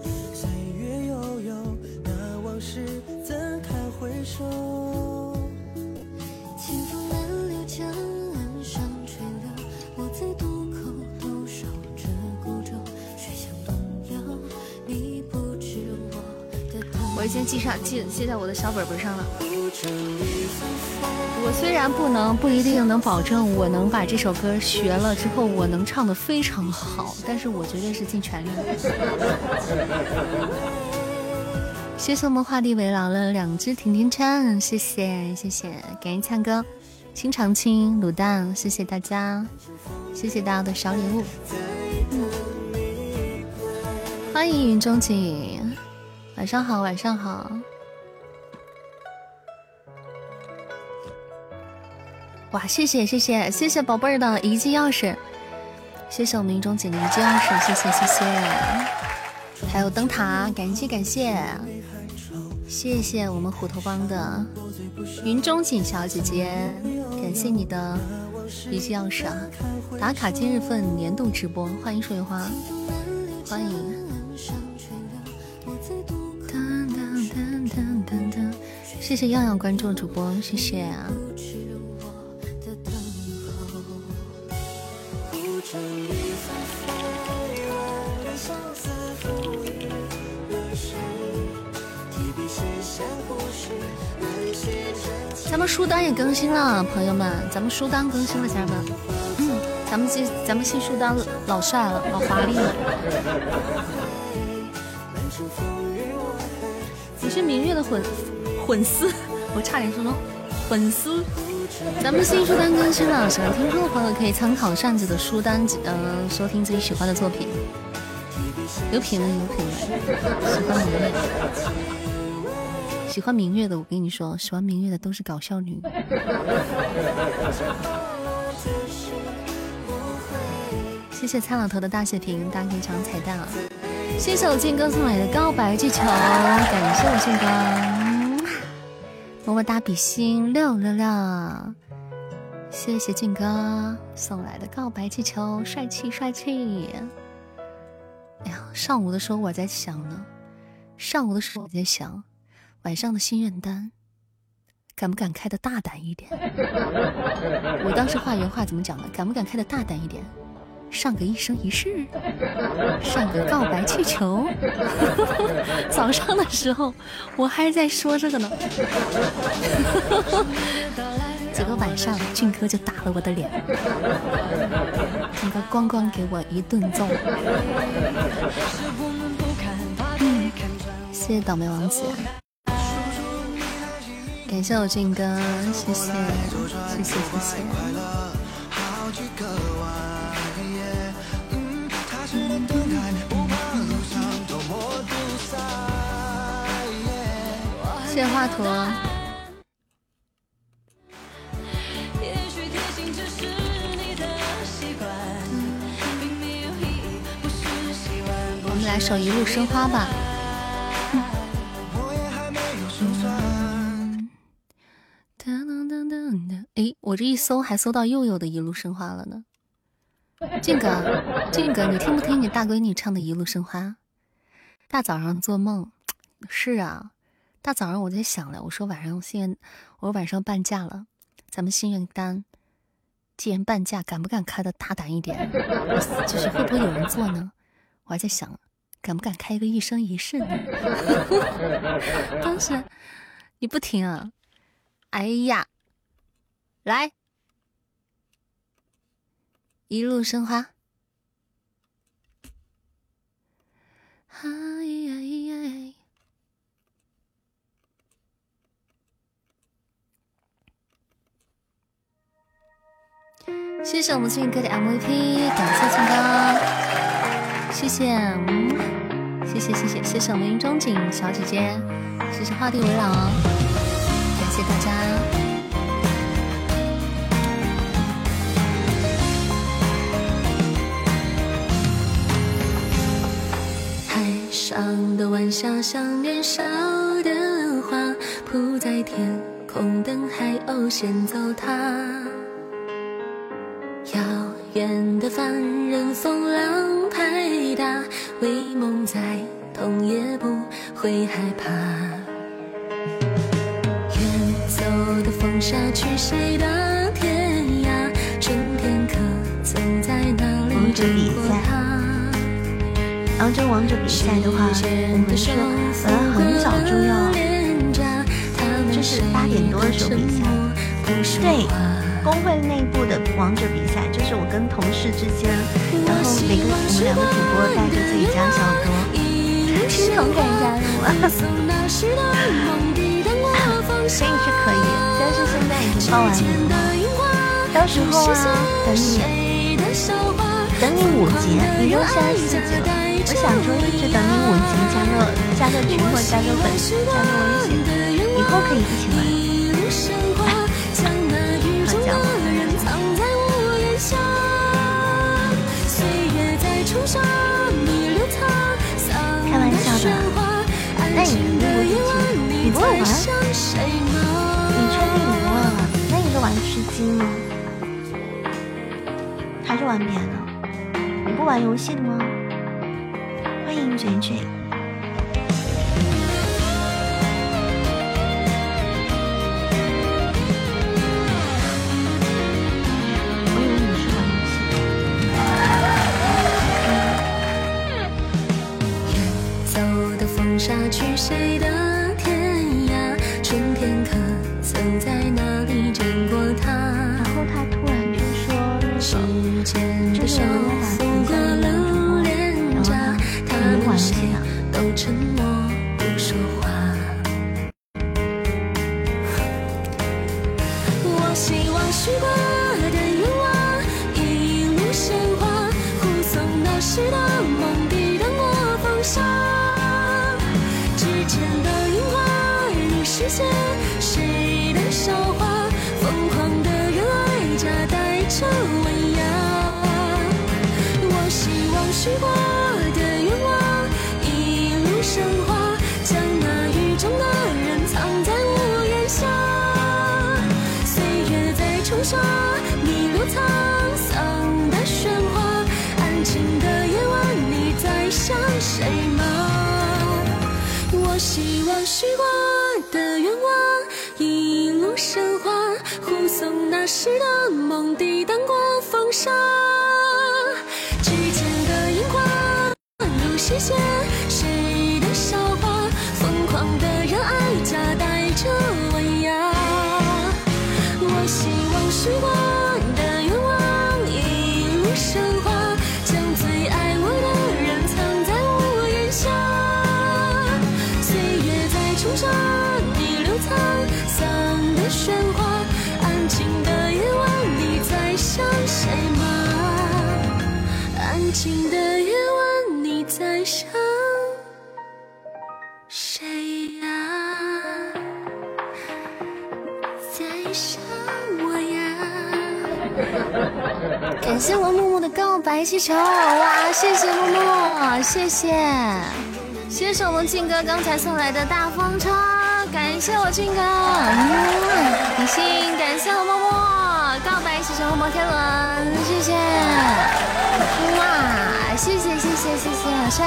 Speaker 1: 先记上记记在我的小本本上了。我虽然不能不一定能保证我能把这首歌学了之后我能唱的非常好，但是我绝对是尽全力。谢谢我们画地为牢了两只甜甜圈，谢谢谢谢，感谢灿哥、青长青、卤蛋，谢谢大家，谢谢大家的小礼物。欢迎云中景，晚上好，晚上好。哇，谢谢谢谢谢谢宝贝儿的遗迹钥匙，谢谢我们云中锦的遗迹钥匙，谢谢谢谢，还有灯塔，感谢感谢，谢谢我们虎头帮的云中锦小姐姐，感谢你的遗迹钥匙啊！打卡今日份年度直播，欢迎水花，欢迎，谢谢样样关注主播，谢谢啊。咱们书单也更新了，朋友们，咱们书单更新了，家人们，嗯，咱们新咱们新书单老帅了，老华丽了。你是明月的粉粉丝，我差点说成粉丝。咱们新书单更新了，喜欢听书的朋友可以参考扇子的书单，嗯，收听自己喜欢的作品。有品味，有品味，喜欢明月，喜欢明月的，我跟你说，喜欢明月的都是搞笑女。谢谢蔡老头的大血瓶，大家可以抢彩蛋啊！谢谢我静哥送来的告白气球，感谢我静哥，么么哒比心六六六，谢谢静哥送来的告白气球，帅气帅气。哎呀，上午的时候我在想呢，上午的时候我在想，晚上的心愿单敢不敢开的大胆一点？我当时话原话怎么讲的？敢不敢开的大胆一点？上个一生一世，上个告白气球。早上的时候我还在说这个呢，结果晚上俊哥就打了我的脸，俊哥咣咣给我一顿揍。谢谢倒霉王子，感谢我俊哥，谢谢谢谢谢谢。谢华佗。我们来首《一路生花》吧。噔噔噔噔噔哎，我这一搜还搜到佑佑的《一路生花》了呢。静哥，静哥，你听不听你大闺女唱的《一路生花》？大早上做梦，是啊。大早上我在想了，我说晚上心愿，我说晚上半价了，咱们心愿单既然半价，敢不敢开的大胆一点？就是会不会有人做呢？我还在想，敢不敢开一个一生一世呢？当时你不听啊？哎呀，来，一路生花。哎呀呀！谢谢我们幸运哥的 MVP，感谢庆哥，谢谢，嗯，谢谢谢谢谢谢我们云中景小姐姐，谢谢画地为牢，感谢大家。海上的晚霞像年少的花，铺在天空等海鸥先走它。遥远的凡人，风浪拍打，为梦再痛也不会害怕。远走的风沙去谁的天涯？春天可曾在那里见过他？
Speaker 4: 然后这王者比赛的话，我们是本来很早就要，就是八点多的时候比赛。对，工会内部的王者比赛，就是我跟同事之间，然后每个我们两个主播带着自己家小哥，心疼感加入啊，可以是可以，但是现在已经报完名了，到时候啊，等你，等你五级，你又下四级了，我想说一直等你五级加个加个群或加个粉丝加个微信，以后可以一起玩。开玩笑的，那你你不会你不会玩？你确定你不会玩？那你是玩吃鸡吗？还是玩别的？你不玩游戏的吗？欢迎卷卷。谁的？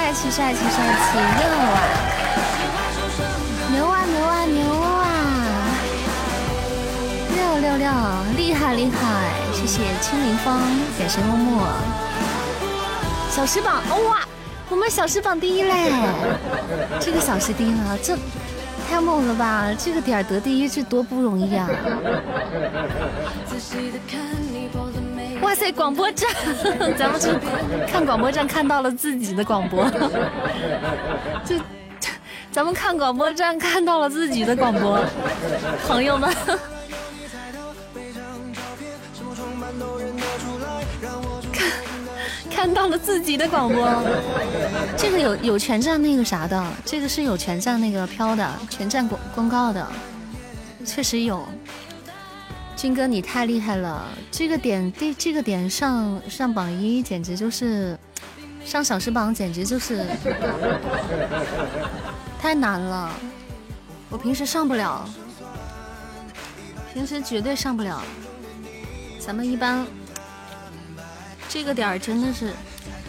Speaker 4: 帅气帅气帅气，牛啊，牛啊牛啊牛啊，六六六，厉害厉害，谢谢青林风，感谢默默，小时榜，哇。我们小时榜第一嘞，这个小时第一了，这太猛了吧！这个点得第一，这多不容易啊！哇塞，广播站，咱们是看广播站看到了自己的广播，就咱们看广播站看到了自己的广播，朋友们。看到了自己的广播，这个有有全站那个啥的，这个是有全站那个飘的，全站广公告的，确实有。军哥你太厉害了，这个点第这个点上上榜一简直就是上小时榜简直就是 太难了，我平时上不了，平时绝对上不了，咱们一般。这个点儿真的是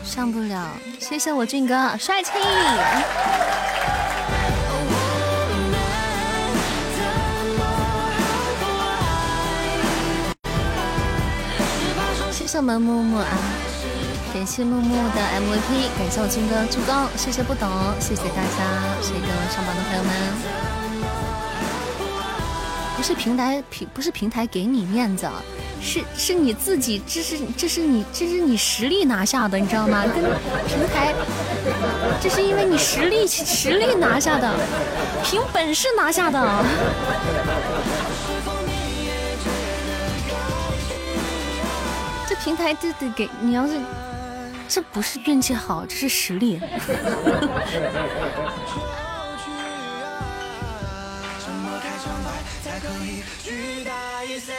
Speaker 4: 上不了，谢谢我俊哥帅气，谢谢我们木木啊，感谢木木的 MVP，感谢我军哥助攻，谢谢不懂，谢谢大家，谢谢各位上榜的朋友们。
Speaker 1: 不是平台平不是平台给你面子，是是你自己，这是这是你这是你实力拿下的，你知道吗？跟平台，这是因为你实力实力拿下的，凭本事拿下的。平台这得给你要是，这不是运气好，这是实力。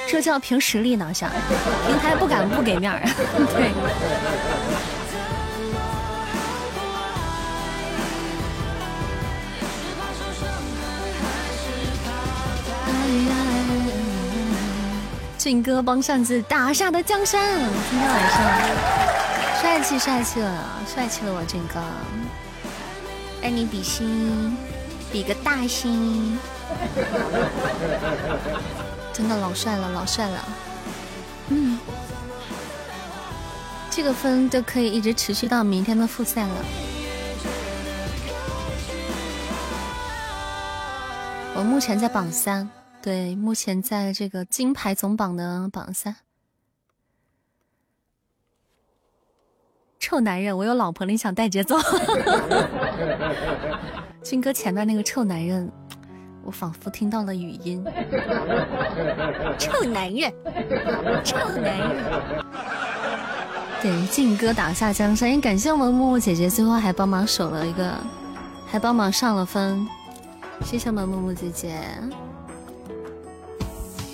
Speaker 1: 这叫凭实力拿下，平台不敢不给面儿。对。俊哥帮扇子打下的江山，今天晚上帅气帅气了，帅气了我俊哥，爱你比心，比个大心。真的老帅了，老帅了，嗯，这个分就可以一直持续到明天的复赛了。我目前在榜三，对，目前在这个金牌总榜的榜三。臭男人，我有老婆了，你想带节奏？军哥前面那个臭男人。我仿佛听到了语音，臭男人，臭男人。对，劲歌打下江山，也感谢我们木木姐姐，最后还帮忙守了一个，还帮忙上了分，谢谢我们木木姐姐。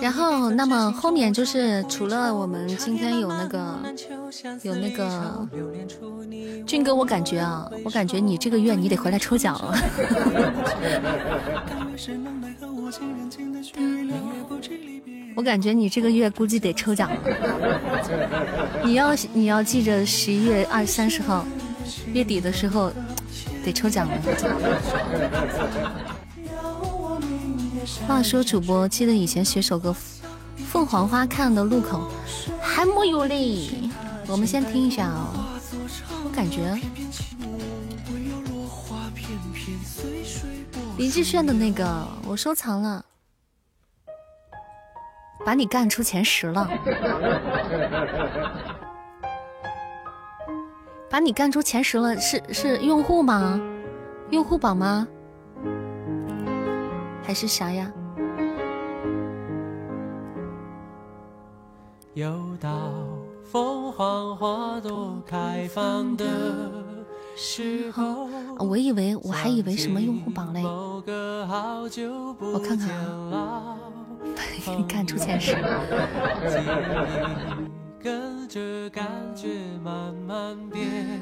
Speaker 1: 然后，那么后面就是除了我们今天有那个有那个俊哥，我感觉啊，我感觉你这个月你得回来抽奖了。我感觉你这个月估计得抽奖了。你要你要记着十一月二三十号月底的时候得抽奖了。话说主播，记得以前学首歌《凤凰花开的路口》，还没有嘞。我们先听一下哦。我感觉林志炫的那个我收藏了，把你干出前十了，把你干出前十了，是是用户吗？用户榜吗？还是啥呀？又到 凤凰花朵开放的时候，我以为我还以为什么用户榜嘞。我看看啊，给你看出前十。跟着感觉慢慢变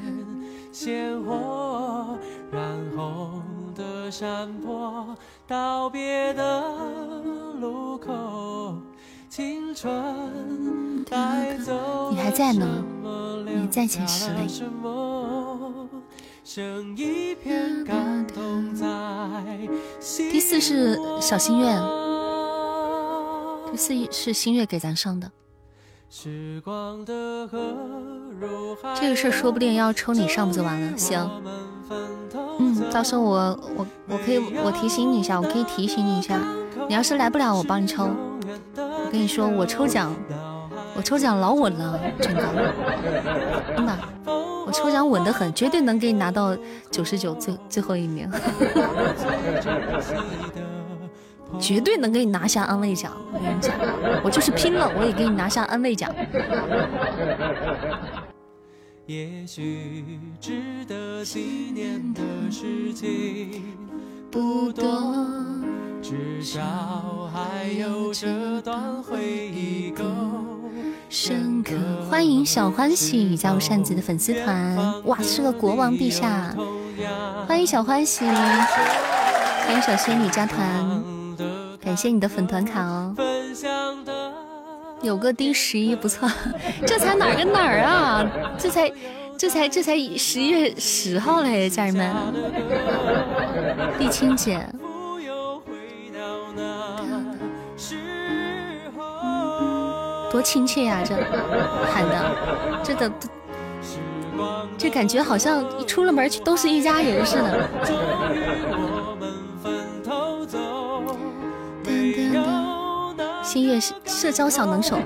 Speaker 1: 鲜活，染红的山坡，道别的路口，青春带走你还在呢？你在前十嘞。第四是小心愿，第四是心月给咱上的。这个事儿说不定要抽你上不就完了？行，嗯，到时候我我我可以我提醒你一下，我可以提醒你一下，你要是来不了，我帮你抽。我跟你说，我抽奖，我抽奖老稳了，真的，真的，我抽奖稳得很，绝对能给你拿到九十九最最后一名。绝对能给你拿下安慰奖，我跟你讲，我就是拼了，我也给你拿下安慰奖。也许值得纪念的事情不多，至少还有这段回忆够深刻。欢迎小欢喜加入扇子的粉丝团，哇，是个国王陛下。欢迎小欢喜，欢迎小仙女加团，感谢你的粉团卡哦。有个第十一不错，这才哪儿跟哪儿啊？这才这才这才十一月十号嘞，家人们。丽青姐。多亲切呀，这喊的，这的，这感觉好像一出了门都是一家人似的。星月社交小能手，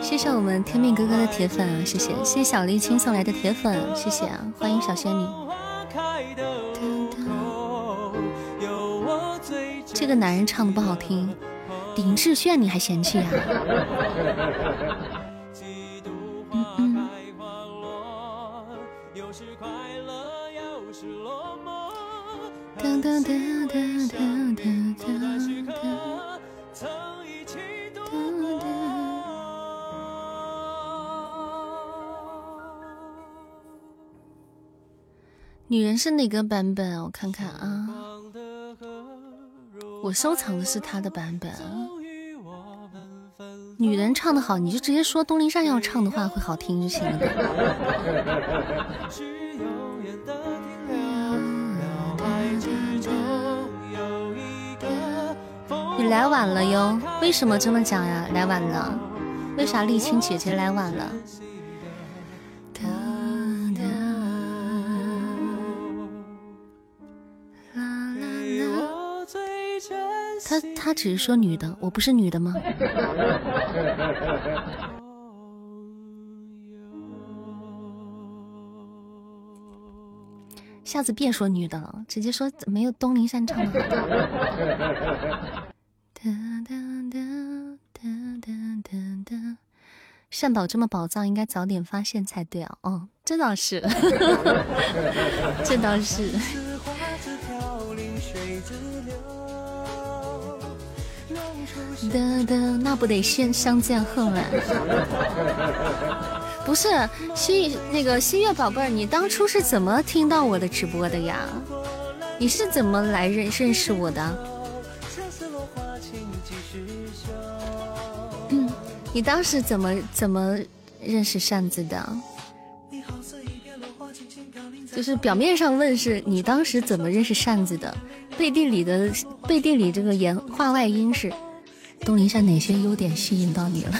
Speaker 1: 谢谢我们天命哥哥的铁粉啊，谢谢，谢谢小沥青送来的铁粉，谢谢啊，欢迎小仙女。这个男人唱的不好听。林志炫，你还嫌弃呀？女人是哪个版本？我看看啊。我收藏的是她的版本。女人唱的好，你就直接说东林善要唱的话会好听就行了。你来晚了哟，为什么这么讲呀？来晚了，为啥沥青姐姐来晚了？他他只是说女的，我不是女的吗？下次别说女的了，直接说没有东林山唱的好。善宝这么宝藏，应该早点发现才对啊！哦，这倒是，这倒是。的的，那不得先相见恨晚？不是新那个新月宝贝儿，你当初是怎么听到我的直播的呀？你是怎么来认认识我的？嗯，你当时怎么怎么认识扇子的？就是表面上问是你当时怎么认识扇子的，背地里的背地里这个言话外音是。东林山哪些优点吸引到你了？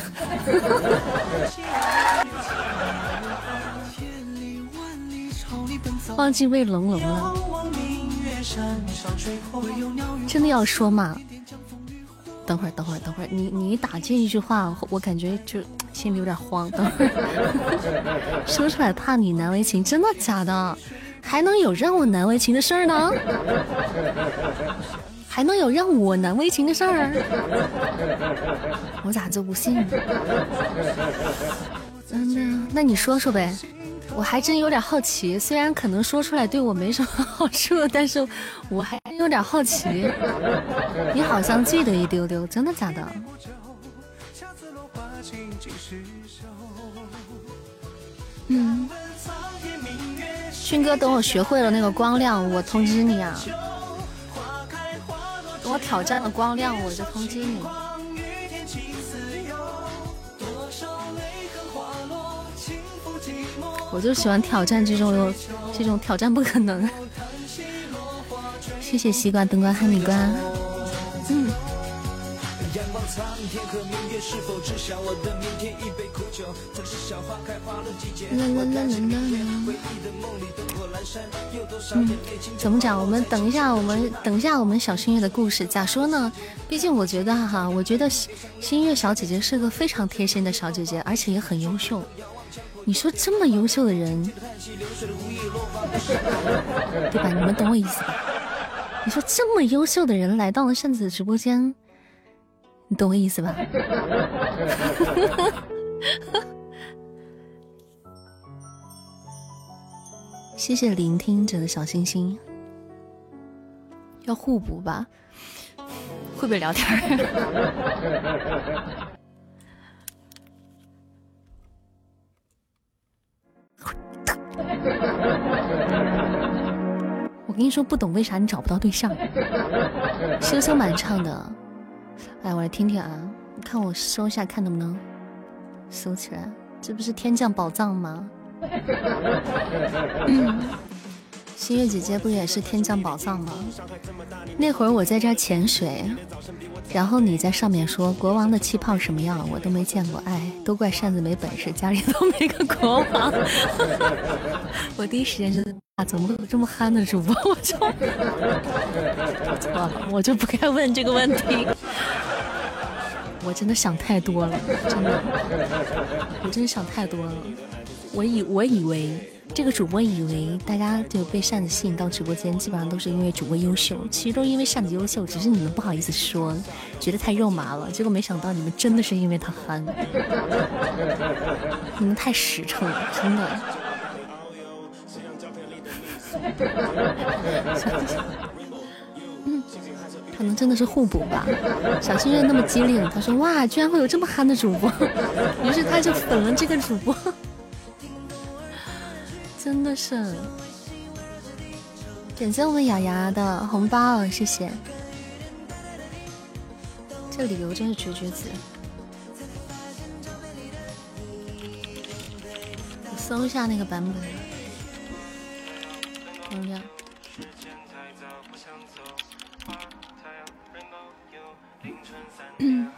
Speaker 1: 忘记喂龙龙了，真的要说吗？等会儿，等会儿，等会儿，你你打这一句话，我感觉就心里有点慌。等会儿说出来怕你难为情，真的假的？还能有让我难为情的事儿呢？还能有让我难为情的事儿？我咋就不信呢？嗯，那你说说呗，我还真有点好奇。虽然可能说出来对我没什么好处，但是我还有点好奇。你好像记得一丢丢，真的假的？嗯，勋哥，等我学会了那个光亮，我通知你啊。等我挑战了光亮，我就通缉你。我就喜欢挑战这种这种挑战不可能。谢谢西瓜灯光哈密瓜。嗯。嗯，怎么讲？我们等一下，我们等一下，我们小新月的故事咋说呢？毕竟我觉得哈，我觉得新月小姐姐是个非常贴心的小姐姐，而且也很优秀。你说这么优秀的人，对吧？你们懂我意思吧？你说这么优秀的人来到了扇子直播间，你懂我意思吧？谢谢聆听者的小星星，要互补吧？会不会聊天？我跟你说不懂为啥你找不到对象。羞羞满唱的，哎，我来听听啊，你看我搜一下，看能不能搜起来。这不是天降宝藏吗？新月姐姐不也是天降宝藏吗？那会儿我在这潜水，然后你在上面说国王的气泡什么样，我都没见过。哎，都怪扇子没本事，家里都没个国王。我第一时间就啊，怎么会有这么憨的主播？我就错了，我就不该问这个问题。我真的想太多了，真的，我真的想太多了。我以我以为这个主播以为大家就被扇子吸引到直播间，基本上都是因为主播优秀，其实都因为扇子优秀，只是你们不好意思说，觉得太肉麻了。结果没想到你们真的是因为他憨，你们太实诚了，真的。可能真的是互补吧。小幸运那么机灵，他说：“哇，居然会有这么憨的主播。”于是他就粉了这个主播。真的是，感谢我们雅雅的红包，谢谢。这理由真是绝绝子。我搜一下那个版本。等一下。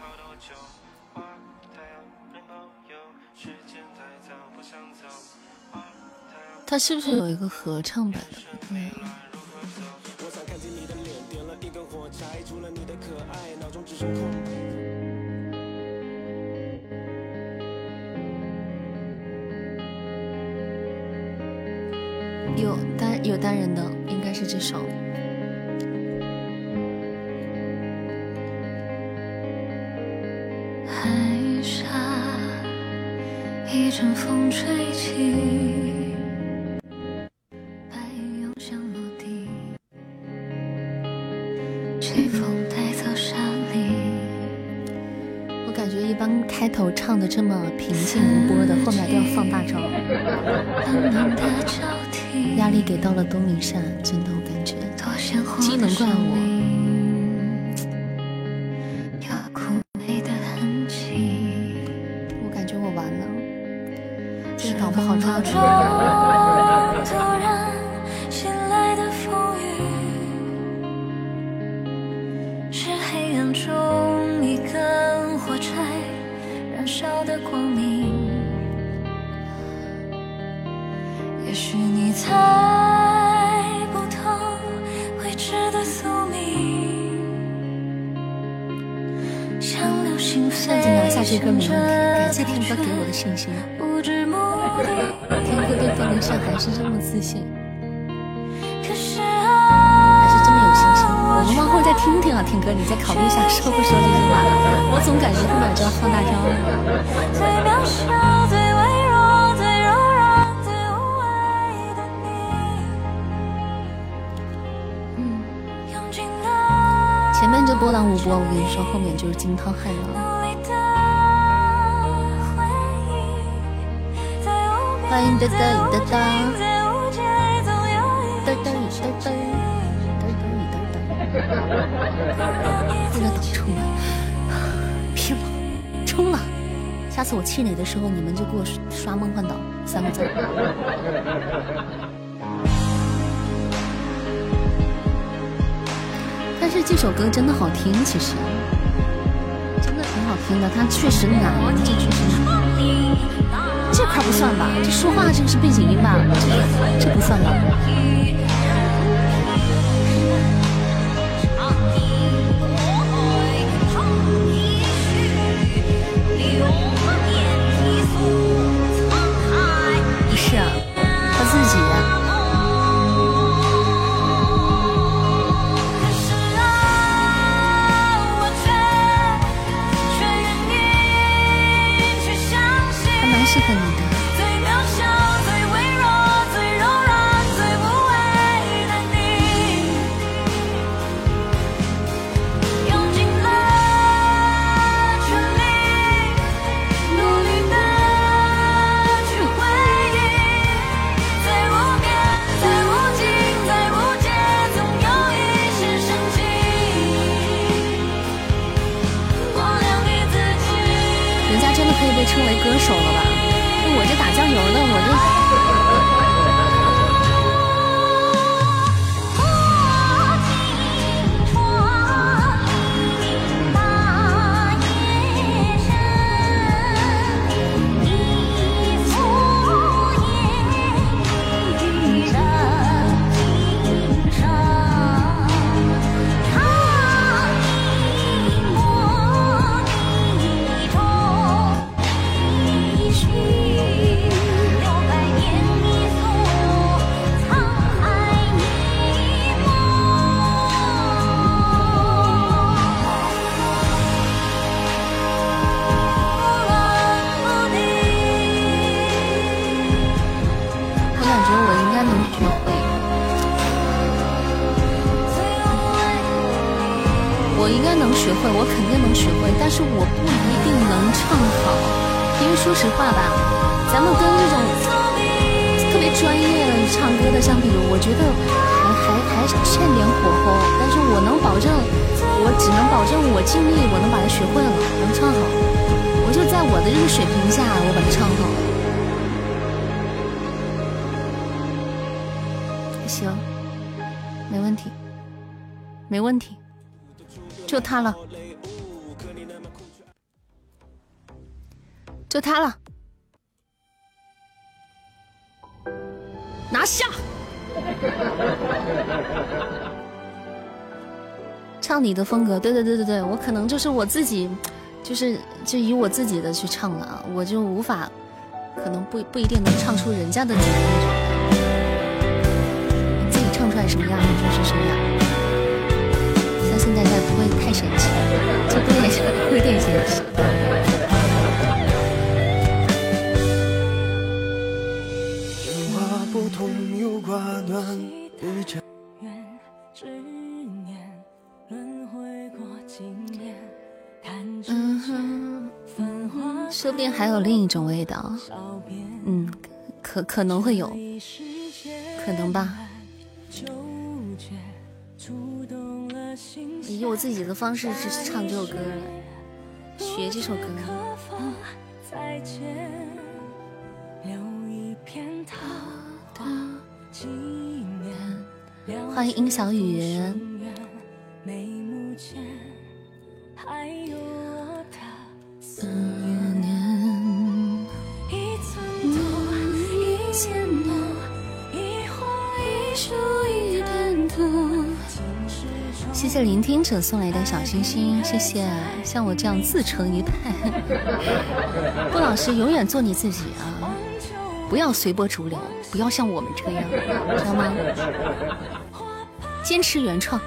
Speaker 1: 他是不是有一个合唱版的？有单有单人的，应该是这首。阵风吹起。我感觉一般开头唱的这么平静无波的，后面都要放大招。压力给到了东明善，真的我感觉，机能怪。我我跟你说，后面就是惊涛骇浪。欢迎噔噔噔噔，噔噔噔噔，噔噔噔噔，为了冲了，拼了，冲了！下次我气馁的时候，你们就给我刷梦幻岛三个字。这首歌真的好听，其实真的挺好听的，它确实难，这确实难。这块不算吧，这说话这个是背景音吧？这这不算吧？行，没问题，没问题，就他了，就他了，拿下！唱你的风格，对对对对对，我可能就是我自己，就是就以我自己的去唱了啊，我就无法，可能不不一定能唱出人家的那种，什么样就是什么样。相信大家不会太神奇，这不也是有点神奇。嗯哼，说不定还有另一种味道。嗯，可可能会有，可能吧。以我自己的方式去唱这首歌，学这首歌。欢迎殷小雨。谢谢聆听者送来的小心心，谢谢。像我这样自成一派，不老师永远做你自己啊！不要随波逐流，不要像我们这样，知道吗？坚持原创。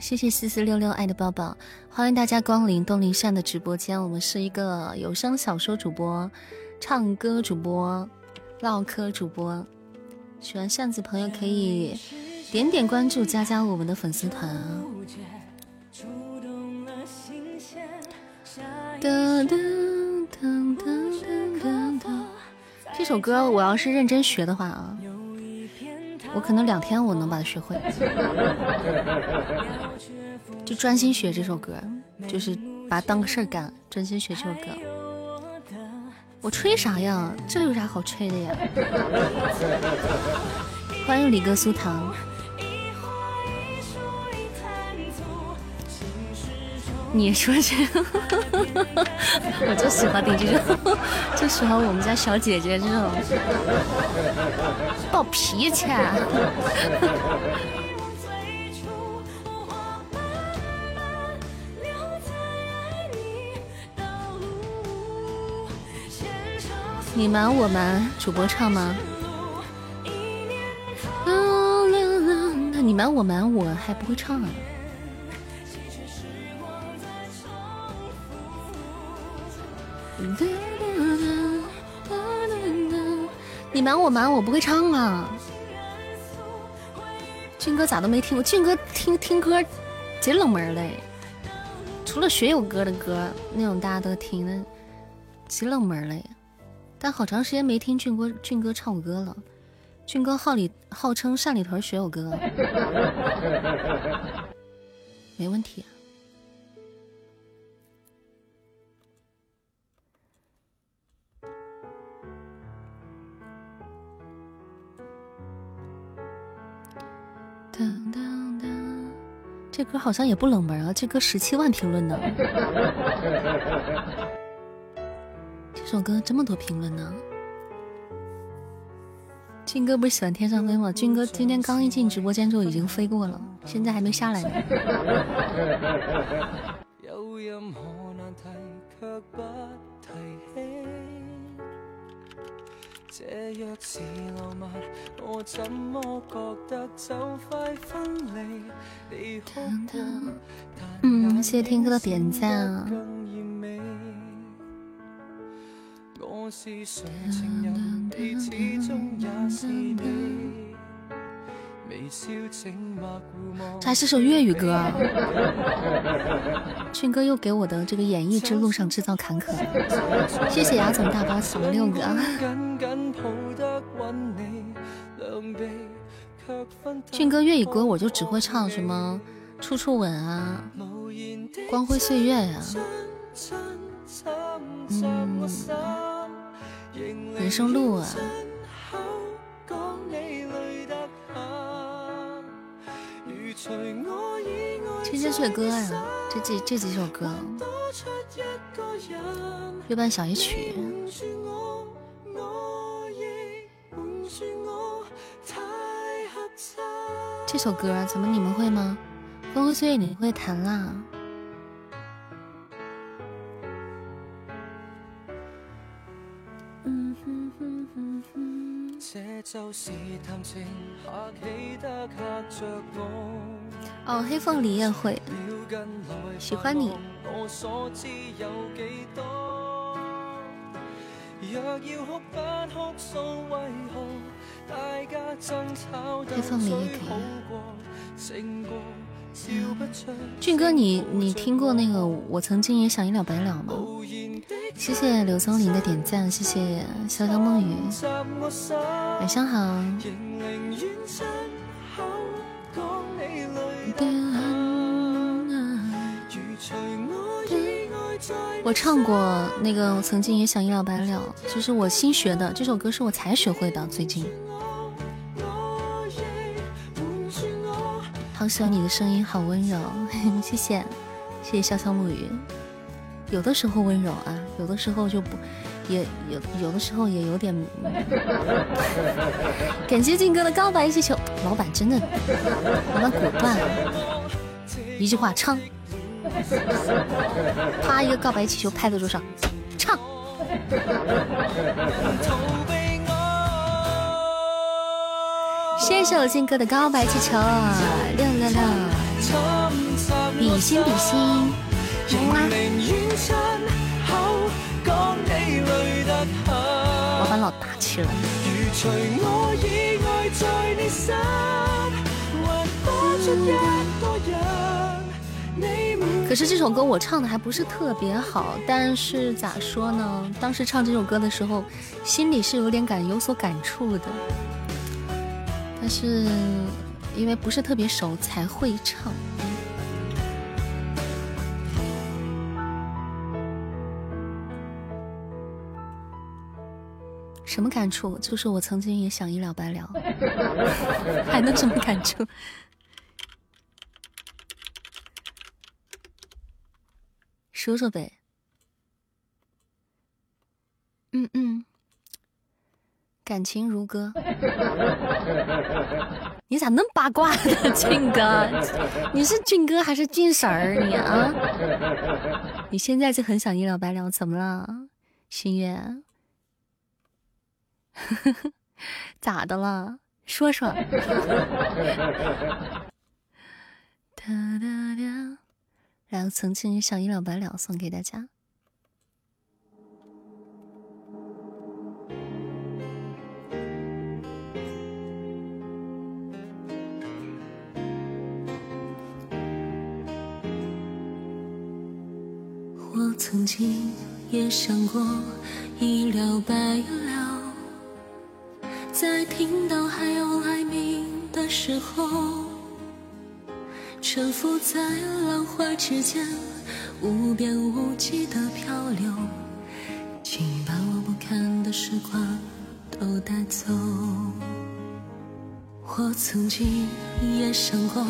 Speaker 1: 谢谢四四六六爱的抱抱，欢迎大家光临东林善的直播间。我们是一个有声小说主播，唱歌主播。唠嗑主播，喜欢扇子朋友可以点点关注，加加我们的粉丝团啊！这首歌我要是认真学的话啊，我可能两天我能把它学会，就专心学这首歌，就是把它当个事儿干，专心学这首歌。我吹啥呀？这有啥好吹的呀？欢迎李哥苏糖。你说这，我就喜欢你这种，就喜欢我们家小姐姐这种暴脾气。你瞒我瞒主播唱吗？那你瞒我瞒我还不会唱啊？你瞒我瞒我不会唱啊？俊哥咋都没听过？俊哥听听歌贼冷门嘞，除了学友哥的歌那种大家都听的，贼冷门嘞。但好长时间没听俊哥俊哥唱过歌了，俊哥号里号称山里屯学友哥，没问题。噔噔噔，这歌好像也不冷门啊，这歌十七万评论呢。这首歌这么多评论呢。俊哥不是喜欢天上飞吗？俊哥今天刚一进直播间就已经飞过了，现在还没下来呢。嗯，谢谢天哥的点赞。还是首粤语歌啊！俊哥又给我的这个演绎之路上制造坎坷，谢谢牙总大巴送了六个。俊哥粤语歌我就只会唱什么《处处吻》啊，《光辉岁月》呀，嗯。人生路啊！这些岁歌啊，这几这几首歌，月半小夜曲。这首歌怎么你们会吗？光辉岁月你会弹啦？哦，黑凤梨也会喜欢你。黑凤梨也可以。俊哥，你你听过那个我曾经也想一了百了吗？谢谢柳松林的点赞，谢谢潇潇梦雨，晚上好。我唱过那个我曾经也想一了百了，就是我新学的这首歌，是我才学会的，最近。好喜欢你的声音，好温柔，谢谢，谢谢潇潇暮雨。有的时候温柔啊，有的时候就不，也有有的时候也有点。感谢静哥的告白气球，老板真的，老板果断，一句话唱，啪一个告白气球拍在桌上，唱。谢谢我静哥的告白气球，比心比心，老板老大气了。可是这首歌我唱的还不是特别好，但是咋说呢？当时唱这首歌的时候，心里是有点感有所感触的。但是因为不是特别熟，才会唱。什么感触？就是我曾经也想一了百了，还能什么感触？说说呗。嗯嗯。感情如歌，你咋那么八卦呢，俊哥？你是俊哥还是俊婶儿？你啊？你现在就很想一了百了，怎么了，心月？呵 呵咋的了？说说。哒哒哒，然后曾经想一了百了，送给大家。我曾经也想过一了百了，在听到海鸥哀鸣的时候，沉浮在浪花之间，无边无际的漂流，请把我不堪的时光都带走。我曾经也想过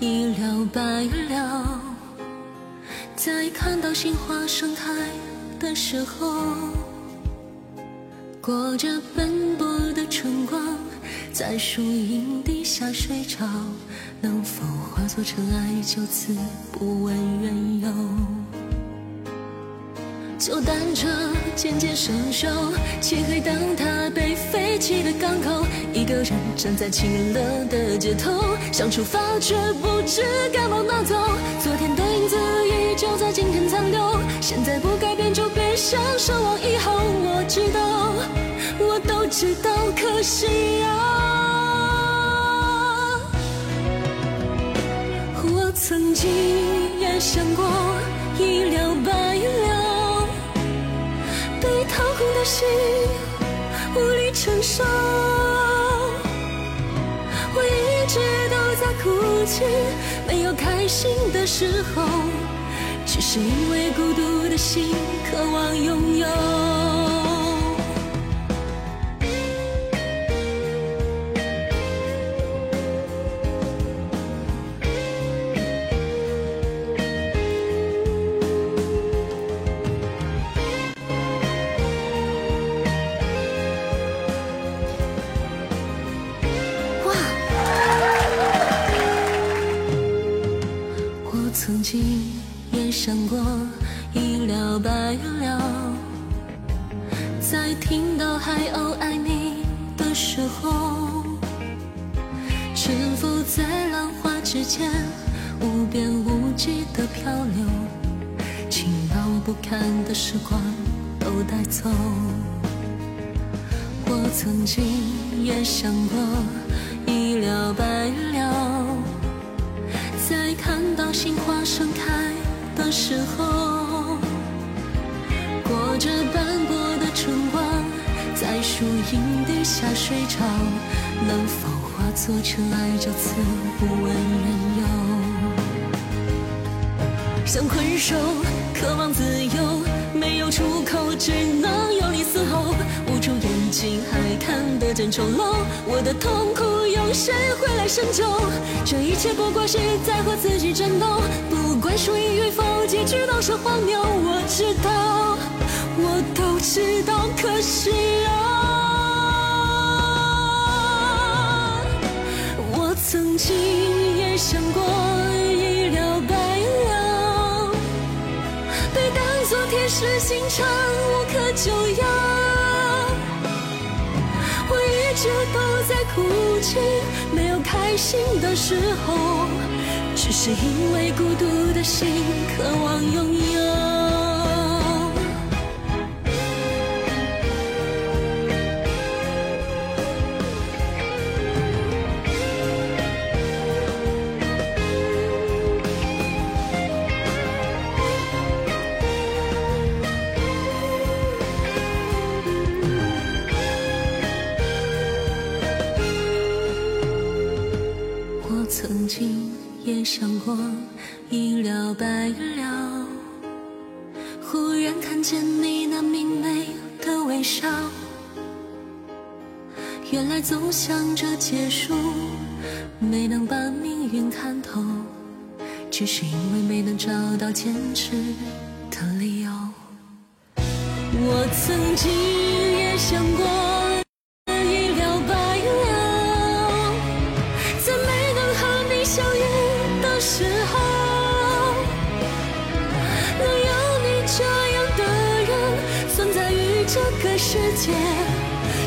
Speaker 1: 一了百了，在看到杏花盛开的时候。裹着斑驳的春光，在树荫底下睡着，能否化作尘埃，就此不问缘由？旧单车渐渐生锈，漆黑灯塔被废弃的港口，一个人站在清冷的街头，想出发却不知该往哪走。昨天的影子就在今天残留，现在不改变就别想奢望以后。我知道，我都知道，可惜啊，我曾经也想过一了百了。被掏空的心，无力承受。我一直都在哭泣，没有开心的时候，是因为孤独的心渴望拥有。一切不过是在和自己战斗。不管输赢与否，结局都是荒谬。我知道，我都知道，可是啊，心的时候。只是因为孤独的心渴望拥有。总想着结束，没能把命运看透，只是因为没能找到坚持。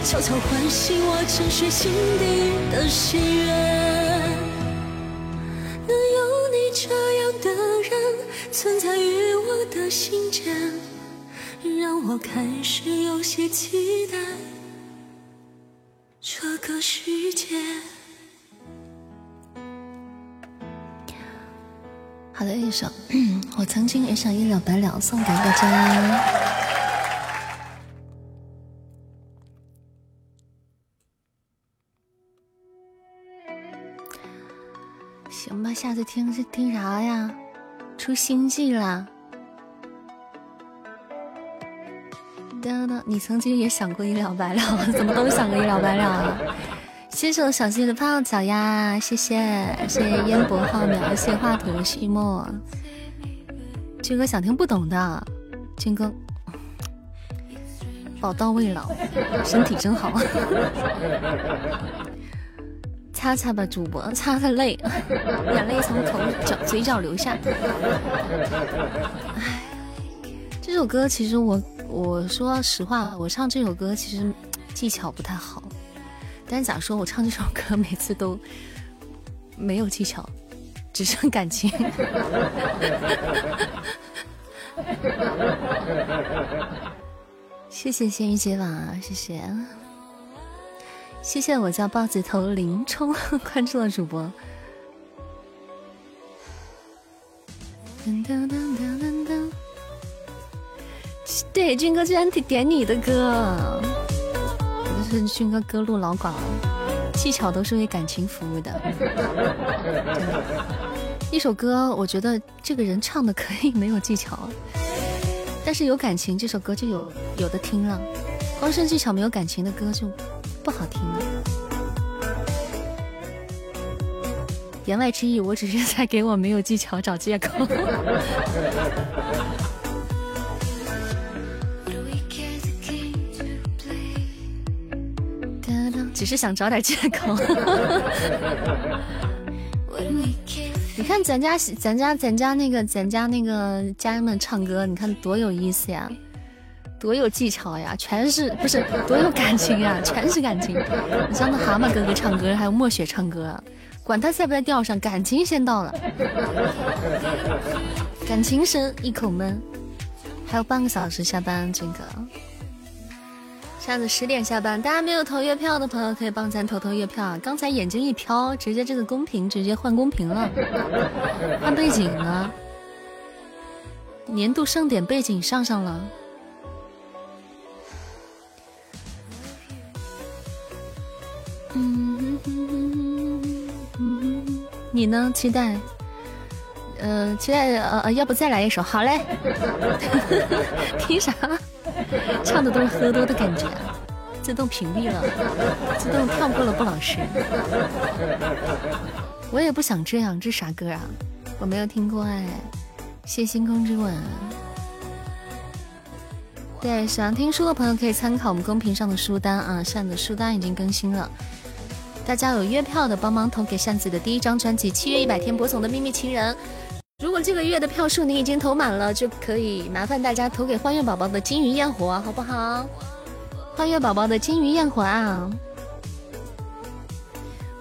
Speaker 1: 悄悄唤醒我沉睡心底的心愿，能有你这样的人存在于我的心间，让我开始有些期待这个世界。
Speaker 5: 好的，一首我曾经也想一了百了，送给大家。
Speaker 1: 下次听是听啥呀？出新季啦！等等，你曾经也想过一了百了，怎么都想过一了百了啊？谢谢我小溪的泡脚呀，谢谢谢谢烟波浩渺，谢谢画图旭墨。军哥想听不懂的，军哥宝刀未老，身体真好。擦擦吧，主播，擦擦泪，眼泪从口角嘴角流下。唉，这首歌其实我我说实话，我唱这首歌其实技巧不太好。但是咋说，我唱这首歌每次都没有技巧，只剩感情。谢谢仙鱼结网，谢谢。谢谢我叫豹子头林冲 关注了主播。对，军哥居然点你的歌，我是军哥歌路老广了，技巧都是为感情服务的。一首歌，我觉得这个人唱的可以没有技巧，但是有感情，这首歌就有有的听了。光是技巧没有感情的歌就。不好听。言外之意，我只是在给我没有技巧找借口。只是想找点借口。你看咱家咱家咱家那个咱家那个家人们唱歌，你看多有意思呀！多有技巧呀，全是不是多有感情呀，全是感情。你像那蛤蟆哥哥唱歌，还有墨雪唱歌，管他在不在调上，感情先到了。感情深，一口闷。还有半个小时下班，这个下次十点下班，大家没有投月票的朋友可以帮咱投投月票。刚才眼睛一飘，直接这个公屏直接换公屏了，换背景了，年度盛典背景上上了。你呢？期待，呃，期待，呃，要不再来一首？好嘞。听啥？唱的都是喝多的感觉，自动屏蔽了，自动跳过了不老实。我也不想这样，这啥歌啊？我没有听过哎。谢星空之吻。对，喜欢听书的朋友可以参考我们公屏上的书单啊，扇子书单已经更新了。大家有月票的，帮忙投给扇子的第一张专辑《七月一百天播送的秘密情人》。如果这个月的票数你已经投满了，就可以麻烦大家投给欢月宝宝的《金鱼焰火》，好不好？欢月宝宝的《金鱼焰火》啊！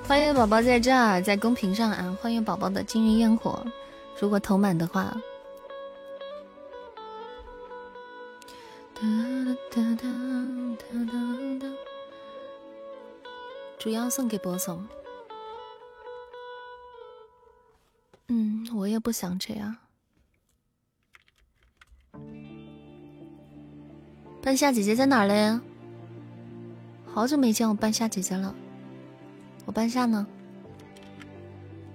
Speaker 1: 欢月宝宝在这儿，在公屏上啊！欢月宝宝的《金鱼焰火》，如果投满的话，哒哒哒哒哒哒。主要送给博总。嗯，我也不想这样。半夏姐姐在哪儿嘞？好久没见我半夏姐姐了。我半夏呢？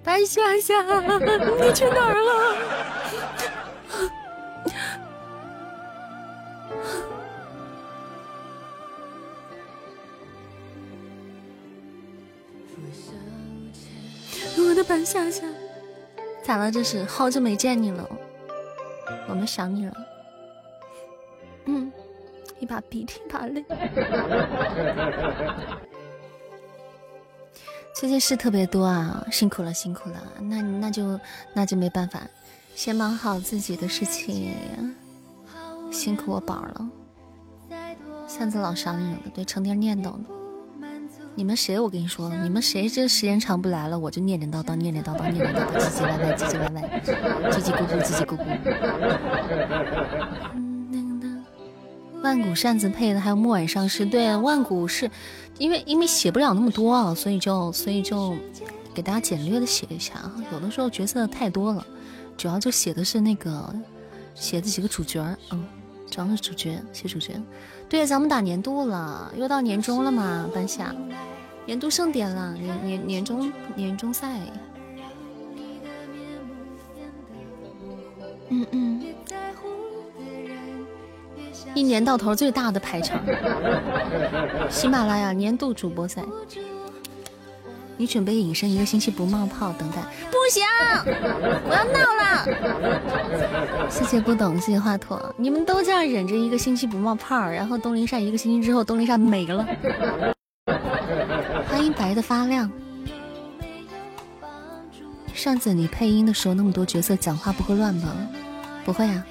Speaker 1: 半夏夏，你去哪儿了？我的半夏夏，咋了？这是好久没见你了，我们想你了。嗯，一把鼻涕一把泪。最近事特别多啊，辛苦了辛苦了。那那就那就没办法，先忙好自己的事情。辛苦我宝了，扇子老想你了，对，成天念叨呢。你们谁？我跟你说，你们谁这时间长不来了，我就念念叨叨，念念叨叨，念念叨叨，唧唧歪歪，唧唧歪歪，叽叽咕咕，叽叽咕咕。万古扇子配的还有木晚上是对，万古是因为因为写不了那么多啊，所以就所以就给大家简略的写一下啊。有的时候角色太多了，主要就写的是那个写的几个主角，嗯，主要是主角，谢主角。对呀，咱们打年度了，又到年终了嘛。半夏年度盛典了，年年年终年终赛。嗯嗯，一年到头最大的排场，喜马拉雅年度主播赛。你准备隐身一个星期不冒泡，等待？不行，我要闹了。谢谢不懂，谢谢华佗。你们都这样忍着一个星期不冒泡，然后东林扇一个星期之后，东林扇没了。欢迎白的发亮。上次你配音的时候，那么多角色讲话不会乱吗？不会啊。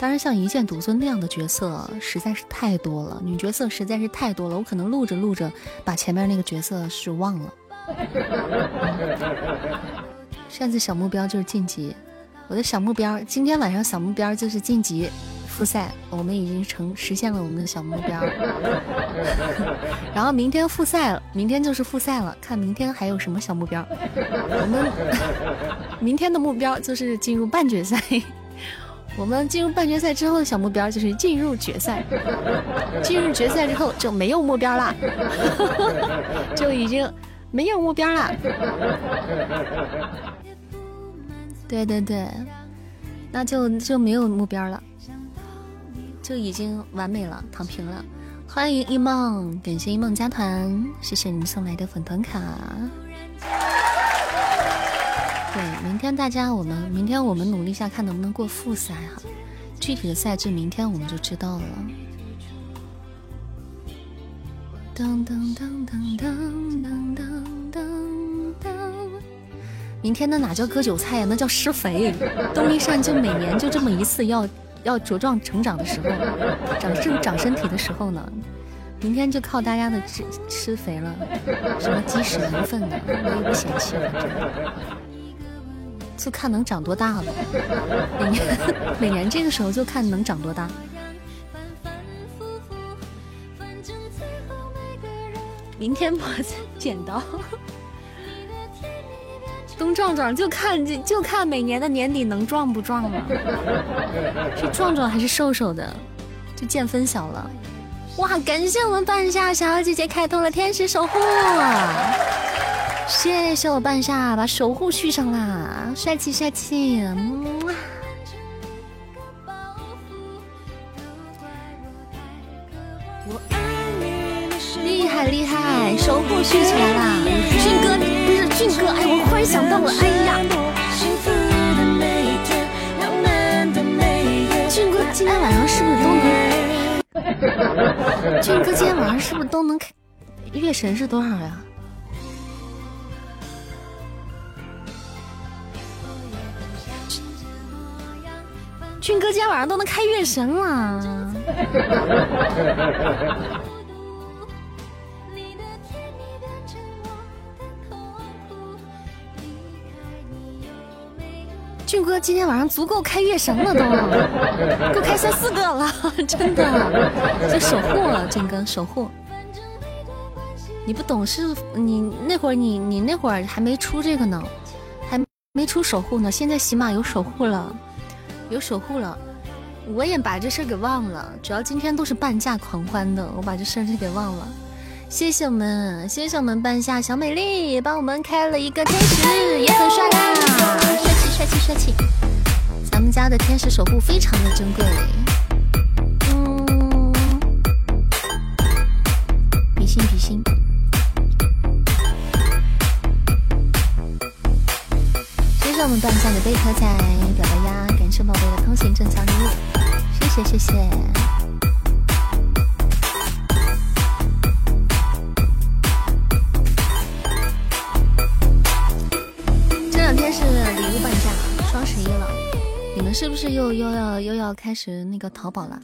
Speaker 1: 当然，像一剑独尊那样的角色实在是太多了，女角色实在是太多了，我可能录着录着把前面那个角色是忘了。上次小目标就是晋级，我的小目标今天晚上小目标就是晋级复赛，我们已经成实现了我们的小目标。然后明天复赛了，明天就是复赛了，看明天还有什么小目标。我们 明天的目标就是进入半决赛。我们进入半决赛之后的小目标就是进入决赛，进入决赛之后就没有目标了，就已经没有目标了。对对对，那就就没有目标了，就已经完美了，躺平了。欢迎一梦，感谢一梦加团，谢谢你送来的粉团卡。对，明天大家我们明天我们努力一下，看能不能过复赛哈。具体的赛制明天我们就知道了。噔噔噔噔噔噔噔噔。明天那哪叫割韭菜呀？那叫施肥。东一善就每年就这么一次要要茁壮成长的时候，长身长身体的时候呢。明天就靠大家的吃吃肥了，什么鸡屎牛粪的，我也不嫌弃，反正。就看能长多大了，每年每年这个时候就看能长多大。明天我剪刀，东壮壮就看就就看每年的年底能壮不壮了，是壮壮还是瘦瘦的，就见分晓了。哇，感谢我们半夏小姐姐开通了天使守护。谢谢我半夏把守护续上啦，帅气帅气，厉害厉害，守护续起来啦！俊哥不是俊哥，哎，我忽然想到了，哎呀，俊哥今天晚上是不是都能？俊哥今天晚上是不是都能开？月神是多少呀？俊哥今天晚上都能开月神了。俊哥今天晚上足够开月神了，都够开三四个了，真的。就守护了，俊哥守护。你不懂是，你那会儿你你那会儿还没出这个呢，还没出守护呢。现在起码有守护了。有守护了，我也把这事给忘了。主要今天都是半价狂欢的，我把这事儿就给忘了。谢谢我们，谢谢我们半夏小美丽帮我们开了一个天使，也很帅啦，帅气帅气帅气。咱们家的天使守护非常的珍贵。嗯，比心比心。谢谢我们半夏的贝壳仔。谢宝贝的通行证小礼物，谢谢谢谢。这两天是礼物半价，双十一了，你们是不是又又要又要开始那个淘宝了？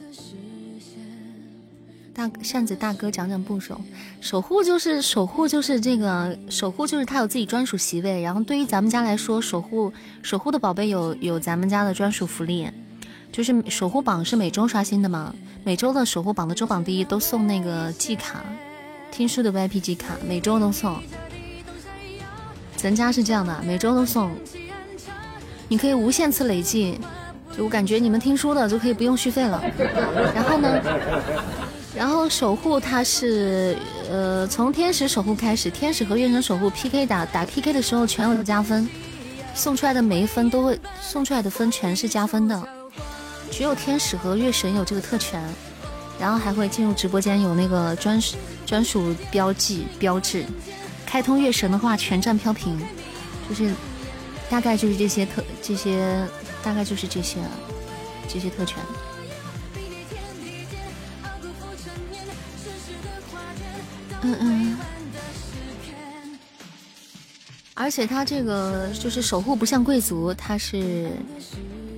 Speaker 1: 大扇子大哥讲讲步骤，守护就是守护就是这个守护就是他有自己专属席位，然后对于咱们家来说，守护守护的宝贝有有咱们家的专属福利，就是守护榜是每周刷新的嘛，每周的守护榜的周榜第一都送那个季卡，听书的 VIP 季卡，每周都送。咱家是这样的，每周都送，你可以无限次累计，就我感觉你们听书的就可以不用续费了，然后呢？然后守护它是，呃，从天使守护开始，天使和月神守护 PK 打打 PK 的时候全有加分，送出来的每一分都会送出来的分全是加分的，只有天使和月神有这个特权，然后还会进入直播间有那个专属专属标记标志。开通月神的话，全站飘屏，就是大概就是这些特这些大概就是这些这些特权。嗯嗯，而且他这个就是守护不像贵族，他是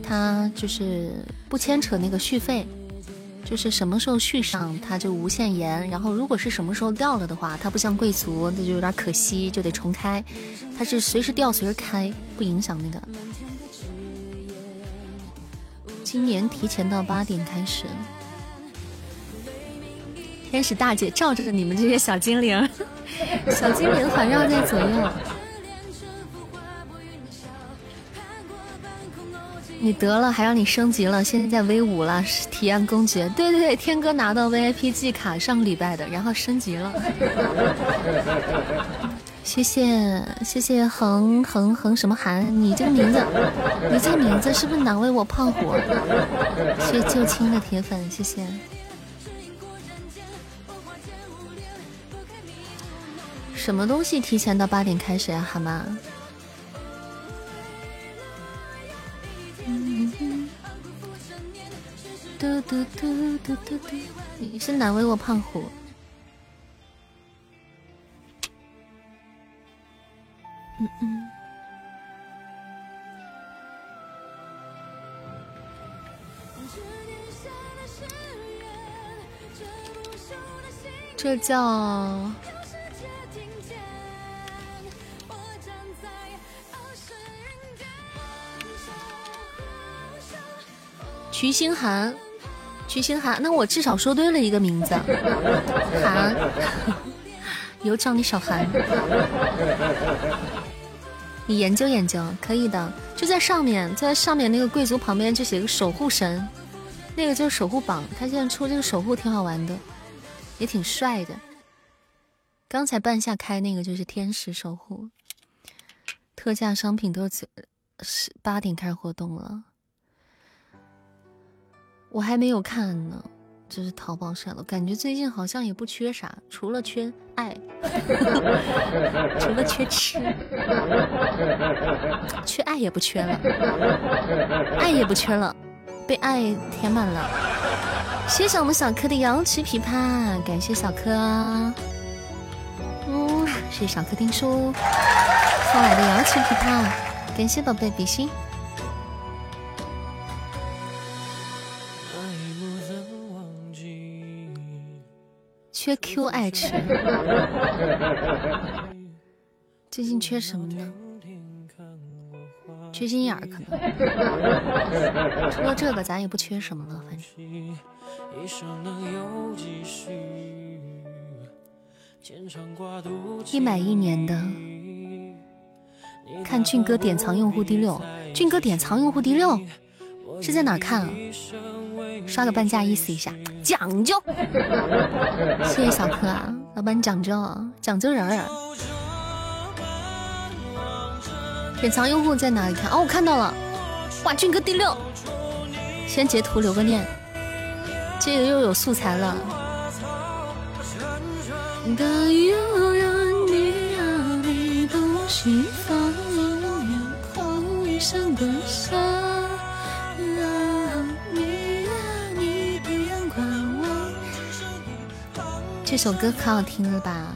Speaker 1: 他就是不牵扯那个续费，就是什么时候续上他就无限延，然后如果是什么时候掉了的话，他不像贵族，那就有点可惜，就得重开。他是随时掉随时开，不影响那个。今年提前到八点开始。天使大姐罩着你们这些小精灵，小精灵环绕在左右。你得了，还让你升级了，现在在 V 五了，体验公爵。对对对，天哥拿到 VIP 季卡，上个礼拜的，然后升级了。谢谢谢谢恒恒恒什么寒，你这个名字，你这个名字是不是难为我胖虎？谢谢旧青的铁粉，谢谢。什么东西提前到八点开始呀，蛤蟆？嘟嘟嘟嘟嘟嘟，你是难为我胖虎。嗯嗯。这叫。徐星寒，徐星寒，那我至少说对了一个名字，寒，以后叫你小寒。你研究研究，可以的，就在上面，在上面那个贵族旁边就写个守护神，那个就是守护榜，他现在出这个守护挺好玩的，也挺帅的。刚才半夏开那个就是天使守护，特价商品都是八点开始活动了。我还没有看呢，这是淘宝上的，感觉最近好像也不缺啥，除了缺爱，除了缺吃，缺爱也不缺了，爱也不缺了，被爱填满了。谢谢我们小柯的摇旗琵琶，感谢小柯，嗯，谢谢小柯听书送来的摇旗琵琶，感谢宝贝比心。缺 Q 爱吃，最近缺什么呢？缺心眼儿可能。除了这个，咱也不缺什么了，反正。一买一年的，看俊哥典藏用户第六，俊哥典藏用户第六是在哪看啊？刷个半价意思一下，讲究。谢谢小柯啊，老板讲究，讲究人儿。典藏用户在哪里看？哦，我看到了，哇，俊哥第六。先截图留个念，这个又有素材了。这首歌可好听了吧？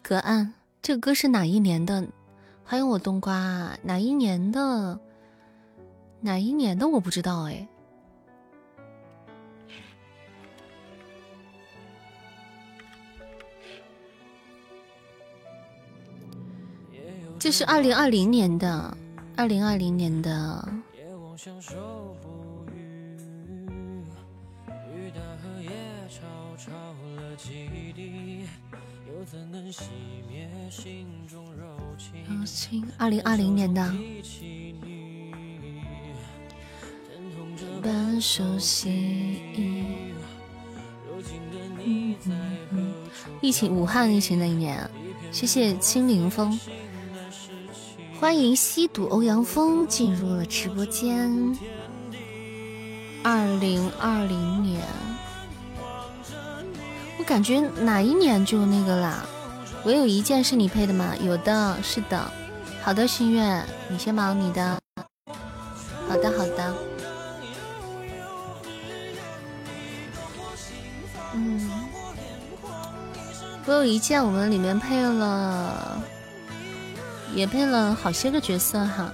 Speaker 1: 隔岸，这个歌是哪一年的？欢迎我冬瓜，哪一年的？哪一年的我不知道哎。这是二零二零年的，二零二零年的。二零二零年的。疫情，武汉疫情那一年，谢谢清零风。欢迎吸毒欧阳锋进入了直播间。二零二零年，我感觉哪一年就那个啦？我有一件是你配的吗？有的，是的。好的，心愿，你先忙你的。好的，好的。嗯，我有一件，我们里面配了。也配了好些个角色哈，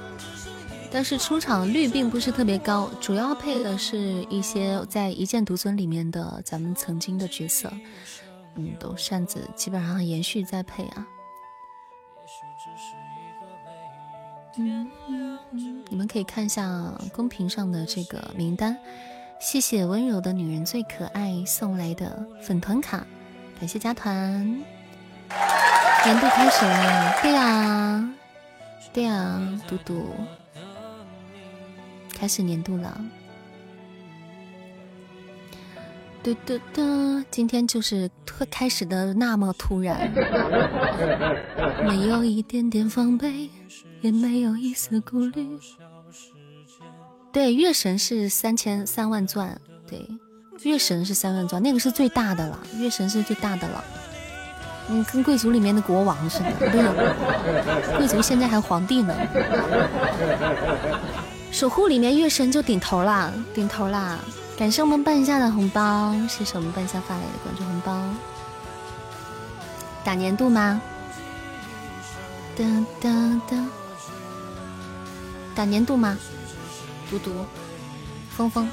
Speaker 1: 但是出场率并不是特别高，主要配的是一些在一剑独尊里面的咱们曾经的角色，嗯，都扇子基本上延续在配啊。嗯嗯嗯，你们可以看一下公屏上的这个名单，谢谢温柔的女人最可爱送来的粉团卡，感谢加团。年度开始了，对呀，对呀，嘟嘟，开始年度了，嘟嘟嘟，今天就是特开始的那么突然，没有一点点防备，也没有一丝顾虑。对，月神是三千三万钻，对，月神是三万钻，那个是最大的了，月神是最大的了。嗯，跟贵族里面的国王似的，不是？贵族现在还皇帝呢。守护里面月神就顶头啦，顶头啦！感谢我们半夏的红包，谢谢我们半夏发来的关注红包。打年度吗？哒哒哒！打年度吗？嘟嘟，峰峰，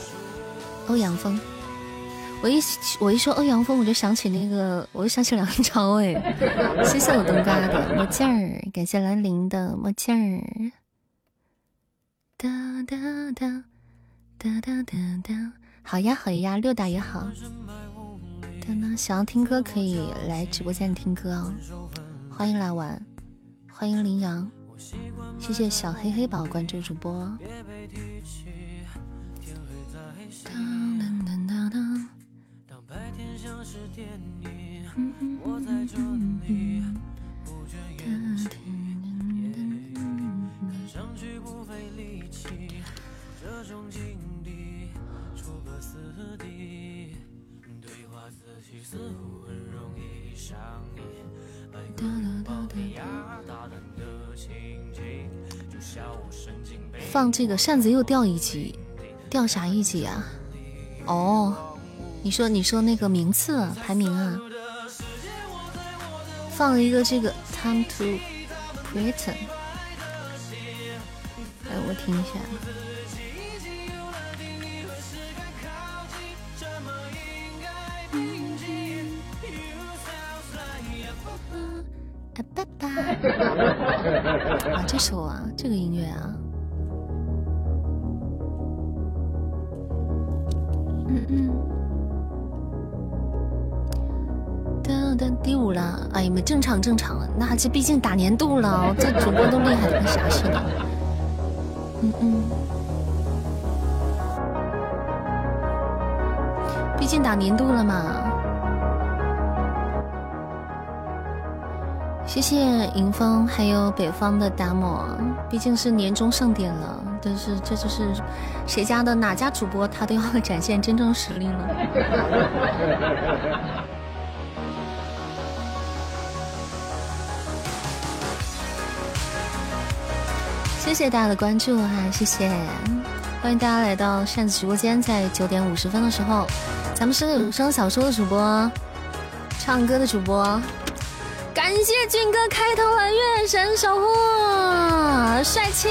Speaker 1: 欧阳锋。我一我一说欧阳锋，我就想起那个，我就想起梁朝伟。谢谢我冬瓜的墨镜儿，感谢兰陵的墨镜儿。哒哒哒哒哒哒哒，好呀好呀，六打也好。想要听歌可以来直播间听歌哦，欢迎来玩，欢迎羚羊，谢谢小黑黑宝关注主播。当白天像是电影，我在风雨放这个扇子又掉一级，掉啥一级啊？哦，你说你说那个名次排名啊？放了一个这个 Time to Pretend，哎，我听一下。啊，这首啊，这个音乐啊，嗯嗯，噔噔，第五了，哎呀妈，正常正常，那这毕竟打年度了，这主播都厉害的跟啥似的，嗯嗯，毕竟打年度了嘛。谢谢迎风，还有北方的达摩，毕竟是年终盛典了，但是这就是谁家的哪家主播，他都要展现真正实力了。谢谢大家的关注哈，谢谢，欢迎大家来到扇子直播间，在九点五十分的时候，咱们是有声小说的主播，唱歌的主播。感谢俊哥开头了月神守护，帅气！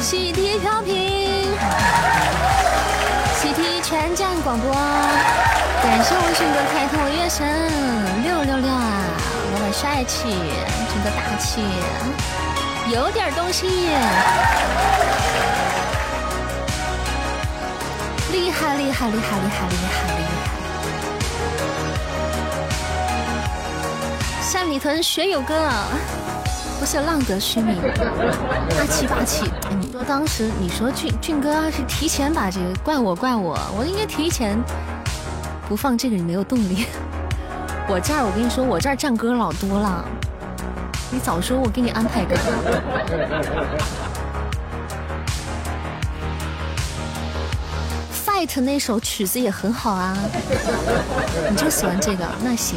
Speaker 1: 喜提飘屏，喜提全站广播。感谢我俊哥开头月神六六六啊！老板帅气，俊哥大气，有点东西，厉害厉害厉害厉害厉害厉害！山里屯学友哥，不是浪得虚名，霸气霸气。你说当时你说俊俊哥要是提前把这个怪我怪我，我应该提前不放这个，你没有动力。我这儿我跟你说，我这儿站歌老多了，你早说我给你安排个。Fight 那首曲子也很好啊，你就喜欢这个？那行，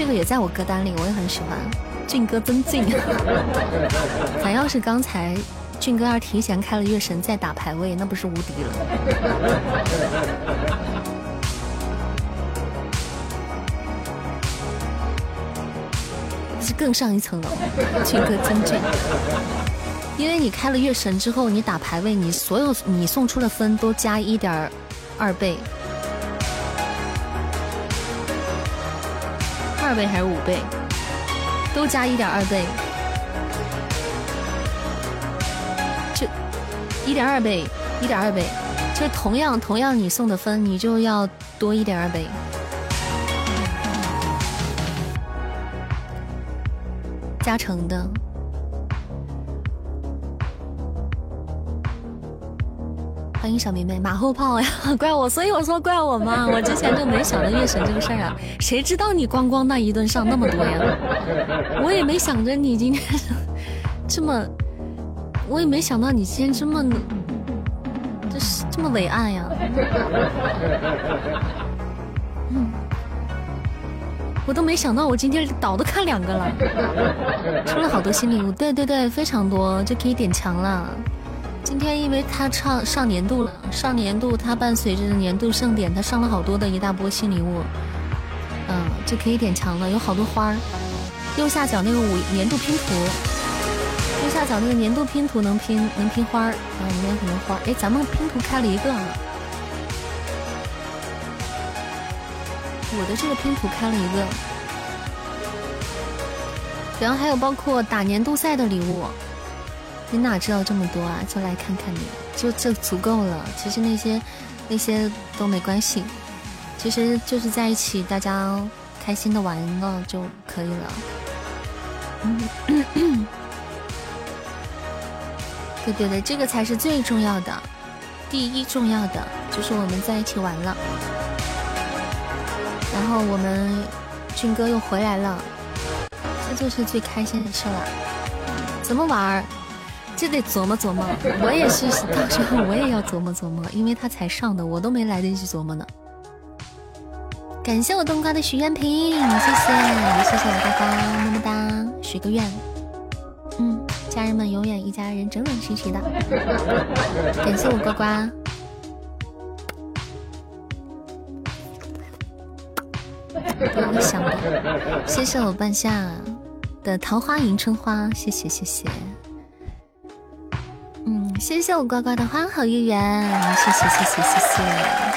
Speaker 1: 这个也在我歌单里，我也很喜欢。俊哥真俊，反要是刚才俊哥要是提前开了月神再打排位，那不是无敌了？是更上一层楼，俊哥真俊。因为你开了月神之后，你打排位，你所有你送出的分都加一点二倍，二倍还是五倍？都加一点二倍，就一点二倍，一点二倍，就同样同样你送的分，你就要多一点二倍，加成的。欢迎小妹妹，马后炮呀，怪我，所以我说怪我嘛，我之前就没想到月神这个事儿啊，谁知道你光光那一顿上那么多呀？我也没想着你今天 这么，我也没想到你今天这么，这是这么伟岸呀。嗯，我都没想到我今天倒都看两个了，出了好多新礼物，对对对，非常多，就可以点强了。今天因为他唱上年度了，上年度他伴随着年度盛典，他上了好多的一大波新礼物，嗯，就可以点强了，有好多花儿。右下角那个五年度拼图，右下角那个年度拼图能拼能拼花儿，啊，里面很多花。哎，咱们拼图开了一个，我的这个拼图开了一个，然后还有包括打年度赛的礼物。你哪知道这么多啊？就来看看你，就这足够了。其实那些那些都没关系，其实就是在一起，大家开心的玩了就可以了。对对对，这个才是最重要的，第一重要的就是我们在一起玩了，然后我们俊哥又回来了，这就是最开心的事了。怎么玩？这得琢磨琢磨，我也是，到时候我也要琢磨琢磨，因为他才上的，我都没来得及琢磨呢。感谢我冬瓜的许愿瓶，谢谢，谢谢我呱呱，么么哒，许个愿。嗯，家人们永远一家人，整整齐齐的。感谢我呱呱，我想的。谢谢我半夏的桃花迎春花，谢谢谢谢。谢谢我呱呱的花好月圆，谢谢谢谢。谢谢。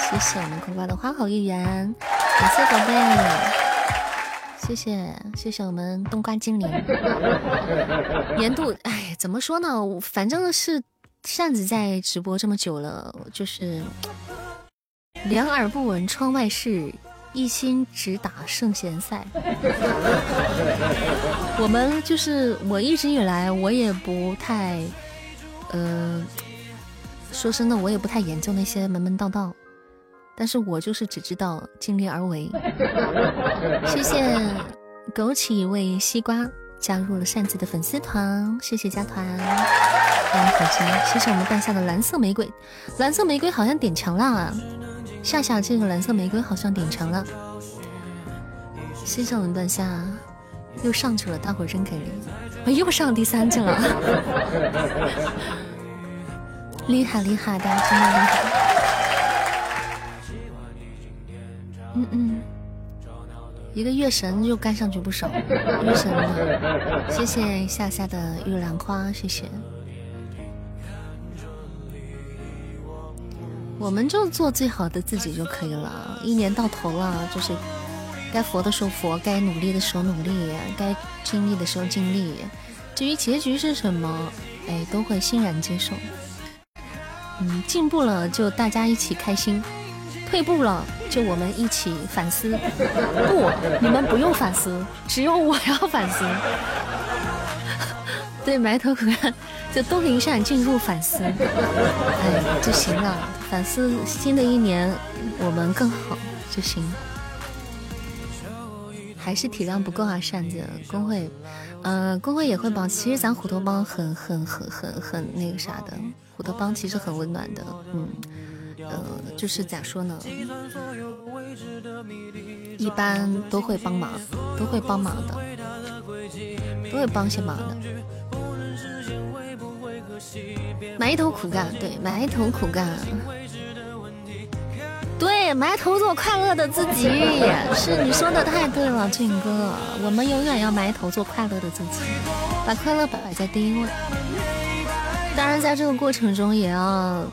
Speaker 1: 谢谢。我们呱呱的花好月圆，感谢宝贝，谢。谢谢。谢我们冬瓜精灵。年度哎，怎么说呢？反正是扇子在直播这么久了，就是两耳不闻窗外事，一心只打圣贤赛。我们就是我一直以来我也不太。呃，说真的，我也不太研究那些门门道道，但是我就是只知道尽力而为。谢谢枸杞味西瓜加入了扇子的粉丝团，谢谢加团，欢迎火鸡，谢谢我们半夏的蓝色玫瑰，蓝色玫瑰好像点强了啊，夏夏这个蓝色玫瑰好像点强了，谢谢我们半夏又上去了，大伙真给力。我又上第三去了，厉害厉害，大家真的厉害。嗯嗯，一个月神又干上去不少，月神，谢谢夏夏的玉兰花，谢谢。我们就做最好的自己就可以了，一年到头了，就是。该佛的时候佛，该努力的时候努力，该尽力的时候尽力。至于结局是什么，哎，都会欣然接受。嗯，进步了就大家一起开心，退步了就我们一起反思。不，你们不用反思，只有我要反思。对，埋头苦干，就东林善进入反思，哎，就行了。反思新的一年我们更好就行。还是体量不够啊，扇子工会，呃，工会也会帮。其实咱虎头帮很很很很很那个啥的，虎头帮其实很温暖的，嗯，呃，就是咋说呢，一般都会帮忙，都会帮忙的，都会帮些忙的。埋头苦干，对，埋头苦干。对，埋头做快乐的自己，是你说的太对了，俊哥，我们永远要埋头做快乐的自己，把快乐摆摆在第一位。当然，在这个过程中，也要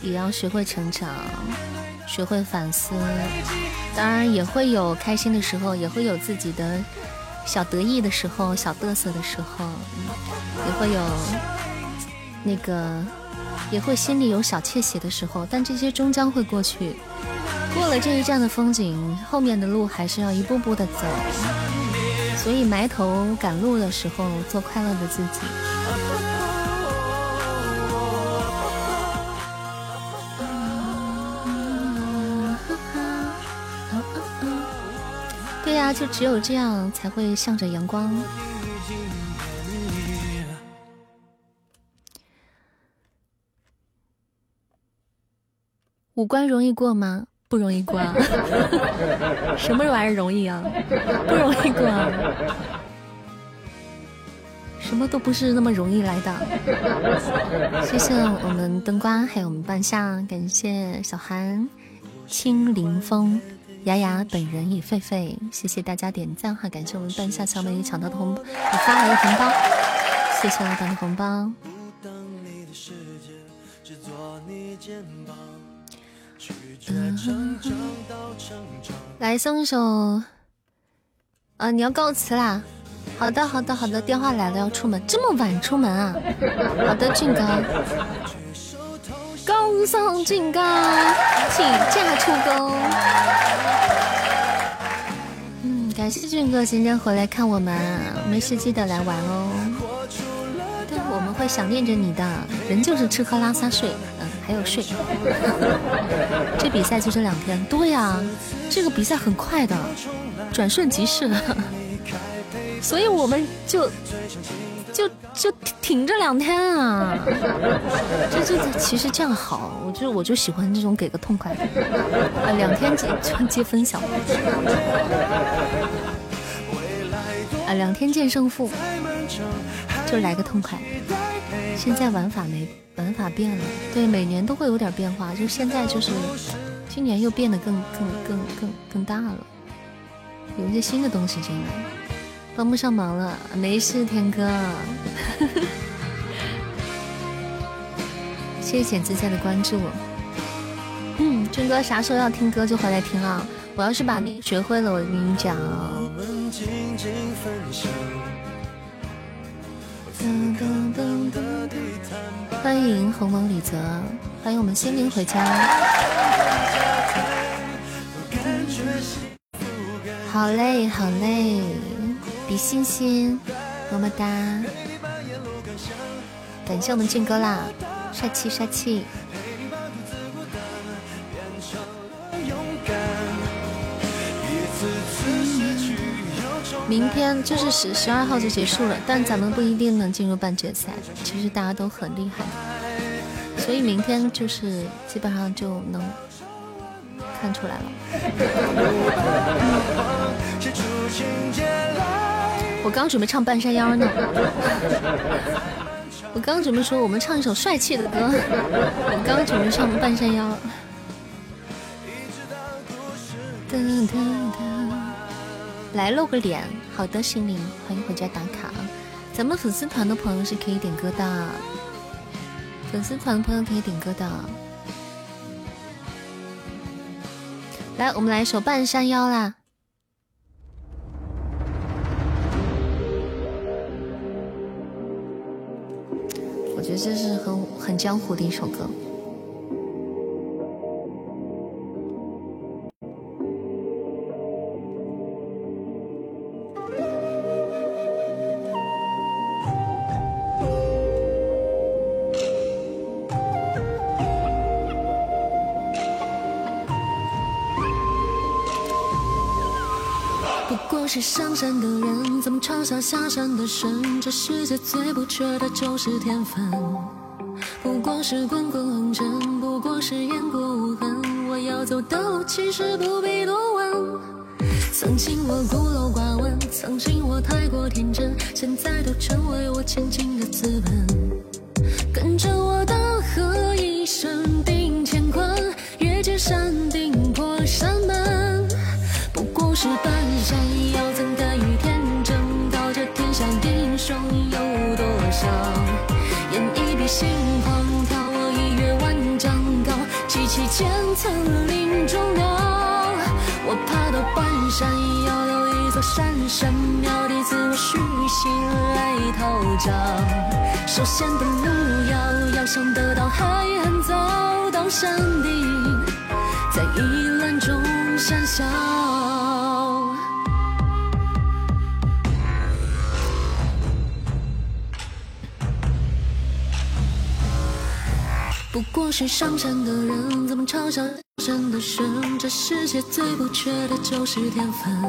Speaker 1: 也要学会成长，学会反思。当然，也会有开心的时候，也会有自己的小得意的时候，小嘚瑟的时候，也会有那个。也会心里有小窃喜的时候，但这些终将会过去。过了这一站的风景，后面的路还是要一步步的走。所以埋头赶路的时候，做快乐的自己。对呀，就只有这样才会向着阳光。五官容易过吗？不容易过。什么玩意儿容易啊？不容易过。什么都不是那么容易来的。谢谢我们灯瓜，还有我们半夏，感谢小韩、青林风、雅雅本人与狒狒，谢谢大家点赞哈，感谢我们半夏小美女抢到的红，我发来的红包，谢谢老板的红包。来送一首，啊，你要告辞啦？好的，好的，好的，电话来了，要出门，这么晚出门啊？好的，俊哥，恭送俊哥起驾出宫。嗯，感谢俊哥今天回来看我们，没事记得来玩哦。对，我们会想念着你的，人就是吃喝拉撒睡。还有睡，这比赛就这两天。对呀，这个比赛很快的，转瞬即逝，所以我们就就就挺这两天啊。这这其实这样好，我就我就喜欢这种给个痛快，啊，两天接接分晓，啊，两天见胜负，就来个痛快。现在玩法没玩法变了，对，每年都会有点变化，就现在就是今年又变得更更更更更大了，有一些新的东西进来，帮不上忙了，没事，天哥，谢谢简自在的关注，嗯，军哥啥时候要听歌就回来听啊，我要是把学会了，我跟你讲。啊。欢迎鸿蒙李泽，欢迎我们心灵回家。好嘞，好嘞，比心心，么么哒。感谢我们俊哥啦，帅气帅气。明天就是十十二号就结束了，但咱们不一定能进入半决赛。其实大家都很厉害，所以明天就是基本上就能看出来了。我刚准备唱半山腰呢，我刚准备说我们唱一首帅气的歌，我刚准备唱半山腰。来露个脸，好的，心灵，欢迎回家打卡。咱们粉丝团的朋友是可以点歌的，粉丝团的朋友可以点歌的。来，我们来一首《半山腰》啦。我觉得这是很很江湖的一首歌。是上山的人，怎么嘲笑下山的神？这世界最不缺的就是天分。不过是滚滚红尘，不过是雁过无痕。我要走的路其实不必多问。曾经我孤陋寡闻，曾经我太过天真，现在都成为我前进的资本。跟着我的河，一生定乾坤，越界山顶破山门。不过是半山心狂跳，我一跃万丈高，几起千层林中鸟。我爬到半山腰，有一座山神庙，弟子我虚心来讨教。手先的路遥，要想得到还很早，到山顶，在一览众山小。不过是上山的人，怎么嘲笑山的神？这世界最不缺的就是天分。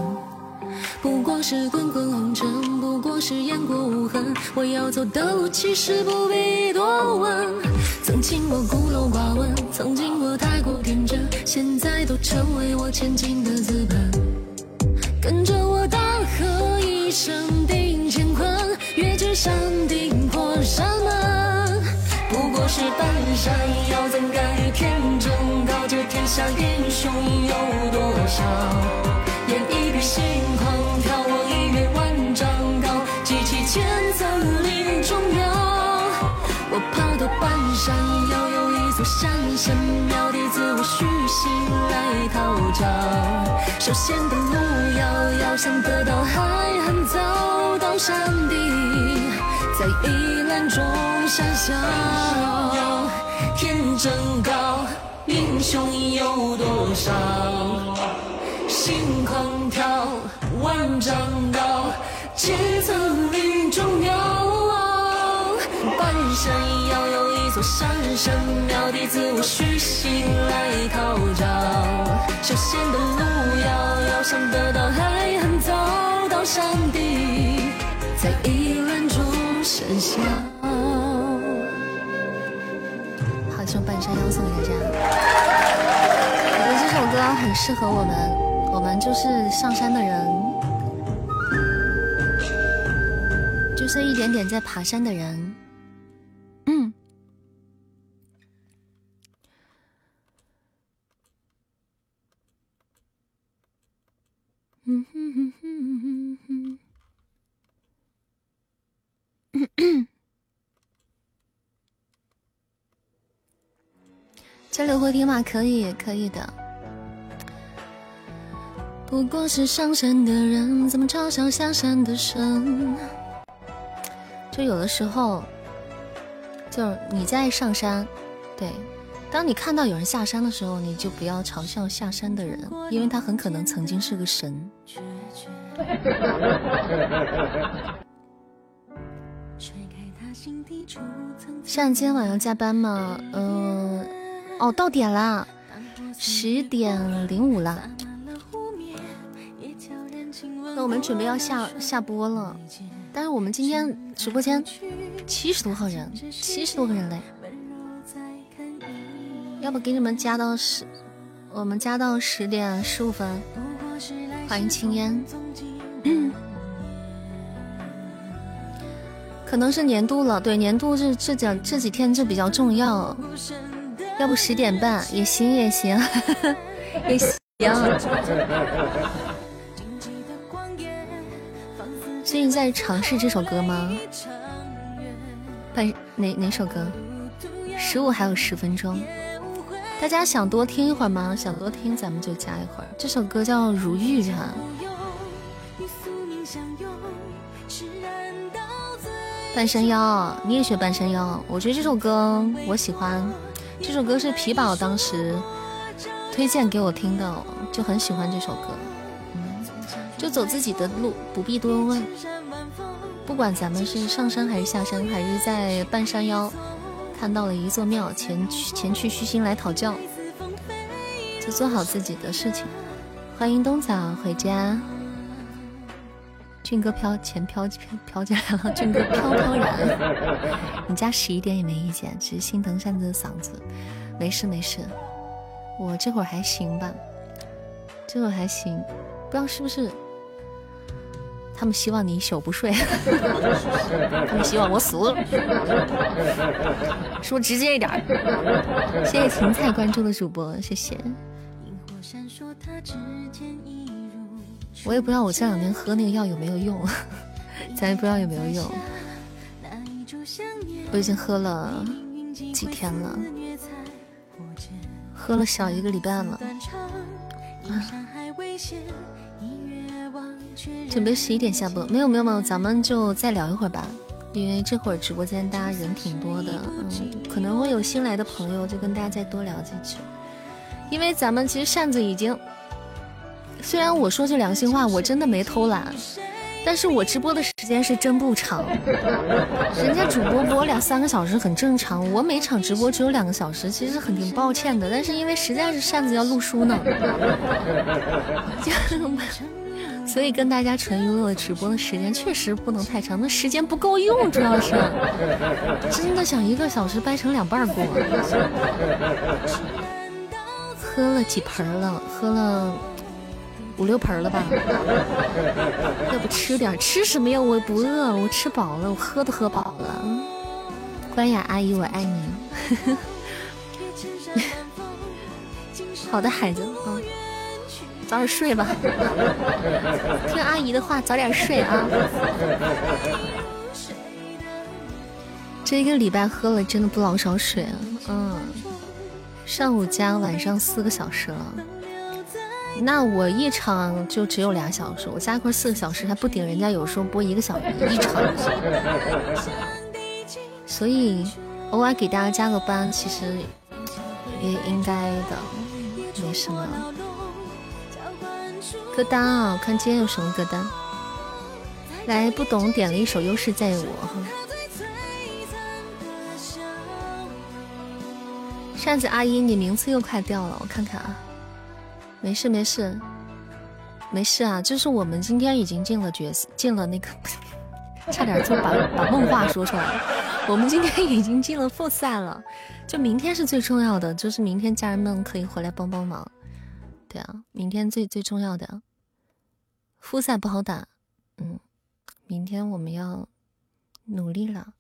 Speaker 1: 不过是滚滚红尘，不过是雁过无痕。我要走的路其实不必多问。曾经我孤陋寡闻，曾经我太过天真，现在都成为我前进的资本。跟着我大喝，一声定乾坤，越至山顶破山门。是半山腰，怎敢与天争？高这天下英雄有多少？演一笔心狂跳，我一跃万丈高，几起千层林中鸟。我爬到半山腰，有一座山神庙，弟子我虚心来讨教。首先的路遥，要想得到还很早，到山顶，在一览众山小。天真高，英雄有多少？心狂跳，万丈高，千层林中鸟。半山腰有一座山神庙，弟子我虚心来讨教。修仙的路遥，要想得到还很早，到山顶，在一览山小。
Speaker 4: 好，这首《半山腰》送给大家。我觉得这首歌很适合我们，我们就是上山的人，就是一点点在爬山的人。嗯交流会听吗？可以，可以的。不过是上山的人，怎么嘲笑下山的神？就有的时候，就是你在上山，对，当你看到有人下山的时候，你就不要嘲笑下山的人，因为他很可能曾经是个神。像今天晚上加班吗？嗯、哦，到点啦，十点零五啦。那我们准备要下下播了，但是我们今天直播间七十多号人，七十多个人嘞，要不给你们加到十，我们加到十点十五分。欢迎青烟，嗯，可能是年度了，对，年度这这几这几天就比较重要，要不十点半也行也行，也行。最近在尝试这首歌吗？半哪哪首歌？十五还有十分钟，大家想多听一会儿吗？想多听咱们就加一会儿。这首歌叫《如玉》哈。半山腰，你也学半山腰？我觉得这首歌我喜欢，这首歌是皮宝当时推荐给我听的，就很喜欢这首歌。嗯就走自己的路，不必多问。不管咱们是上山还是下山，还是在半山腰看到了一座庙，前去前去虚心来讨教，就做好自己的事情。欢迎冬枣回家。
Speaker 1: 俊哥飘钱飘飘飘进来了，俊哥飘飘然。你加十一点也没意见，只是心疼扇子的嗓子。没事没事，我这会儿还行吧，这会儿还行，不知道是不是他们希望你一宿不睡，他们希望我死，说直接一点。谢谢芹菜关注的主播，谢谢。我也不知道我这两天喝那个药有没有用，咱也不知道有没有用。我已经喝了几天了。喝了小一个礼拜了，准备十一点下播，没有没有没有，咱们就再聊一会儿吧，因为这会儿直播间大家人挺多的，嗯，可能会有新来的朋友，就跟大家再多聊几句。因为咱们其实扇子已经，虽然我说句良心话，我真的没偷懒。但是我直播的时间是真不长，人家主播播两三个小时很正常，我每场直播只有两个小时，其实很挺抱歉的。但是因为实在是扇子要录书呢，所以跟大家纯娱乐直播的时间确实不能太长，那时间不够用，主要是真的想一个小时掰成两半过。喝了几盆了，喝了。五六盆了吧？要不吃点？吃什么呀？我不饿，我吃饱了，我喝都喝饱了。关雅阿姨，我爱你。好的，孩子，嗯，早点睡吧。听阿姨的话，早点睡啊。这一个礼拜喝了真的不老少水啊，嗯，上午加晚上四个小时了。那我一场就只有俩小时，我加一块四个小时还不顶人家有时候播一个小时一场，所以偶尔给大家加个班其实也应该的，没什么。歌单啊，看今天有什么歌单。来，不懂点了一首《优势在我》哈。扇子阿姨，你名次又快掉了，我看看啊。没事没事，没事啊！就是我们今天已经进了决赛，进了那个，差点就把把梦话说出来了。我们今天已经进了复赛了，就明天是最重要的，就是明天家人们可以回来帮帮忙。对啊，明天最最重要的复赛不好打，嗯，明天我们要努力了。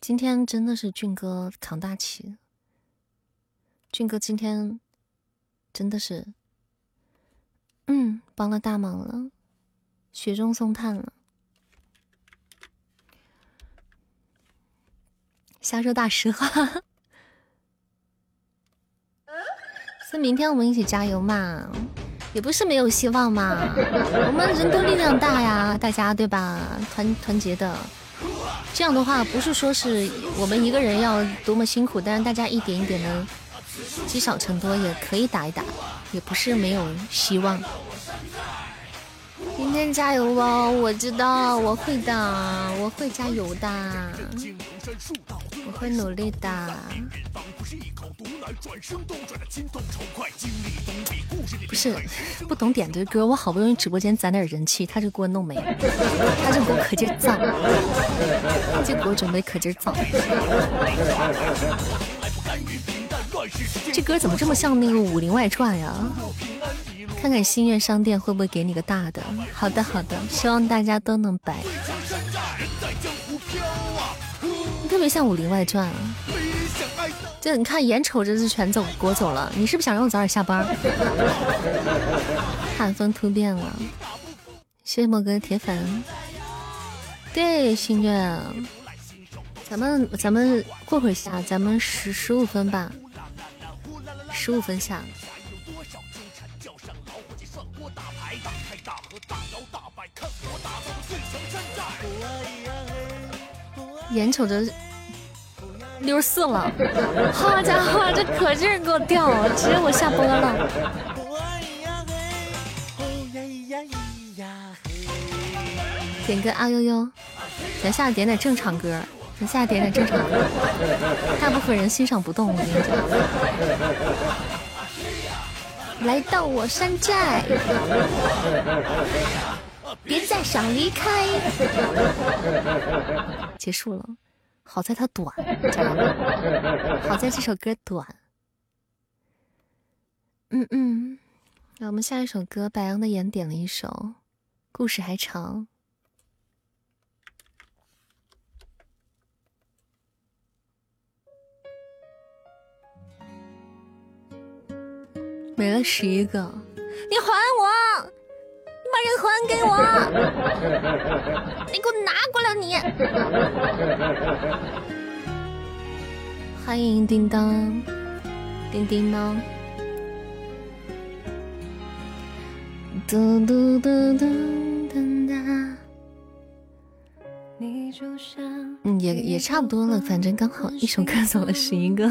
Speaker 1: 今天真的是俊哥扛大旗，俊哥今天。真的是，嗯，帮了大忙了，雪中送炭了。瞎说大实话，所以明天我们一起加油嘛，也不是没有希望嘛。我们人多力量大呀，大家对吧？团团结的，这样的话不是说是我们一个人要多么辛苦，但是大家一点一点的。积少成多也可以打一打，也不是没有希望。明天加油吧！我知道我会的，我会加油的，我会努力的。不是不懂点对歌，我好不容易直播间攒点人气，他就给我弄没了。他就给我可劲造，就给我准备可劲造。这歌怎么这么像那个《武林外传》呀？看看心愿商店会不会给你个大的？好的好的，希望大家都能白。你特别像《武林外传》，这你看眼瞅着就全走国走了，你是不是想让我早点下班？汉风突变了，谢谢莫哥铁粉。对，心愿，咱们咱们过会儿下，咱们十十五分吧。十五分下，眼瞅着六十四了，好家伙，这可劲儿给我掉了，直接我下播了。点个啊悠悠，咱下点点正常歌。你下点点正常，大部分人欣赏不动。我跟你讲，来到我山寨，别再想离开。结束了，好在它短，家人们，好在这首歌短。嗯嗯，那我们下一首歌，白羊的眼点了一首《故事还长》。没了十一个，你还我，你把人还给我，你给我拿过来，你。欢迎叮当，叮叮猫。嘟嘟嘟嘟嘟哒。嗯，也也差不多了，反正刚好一首歌走了十一个。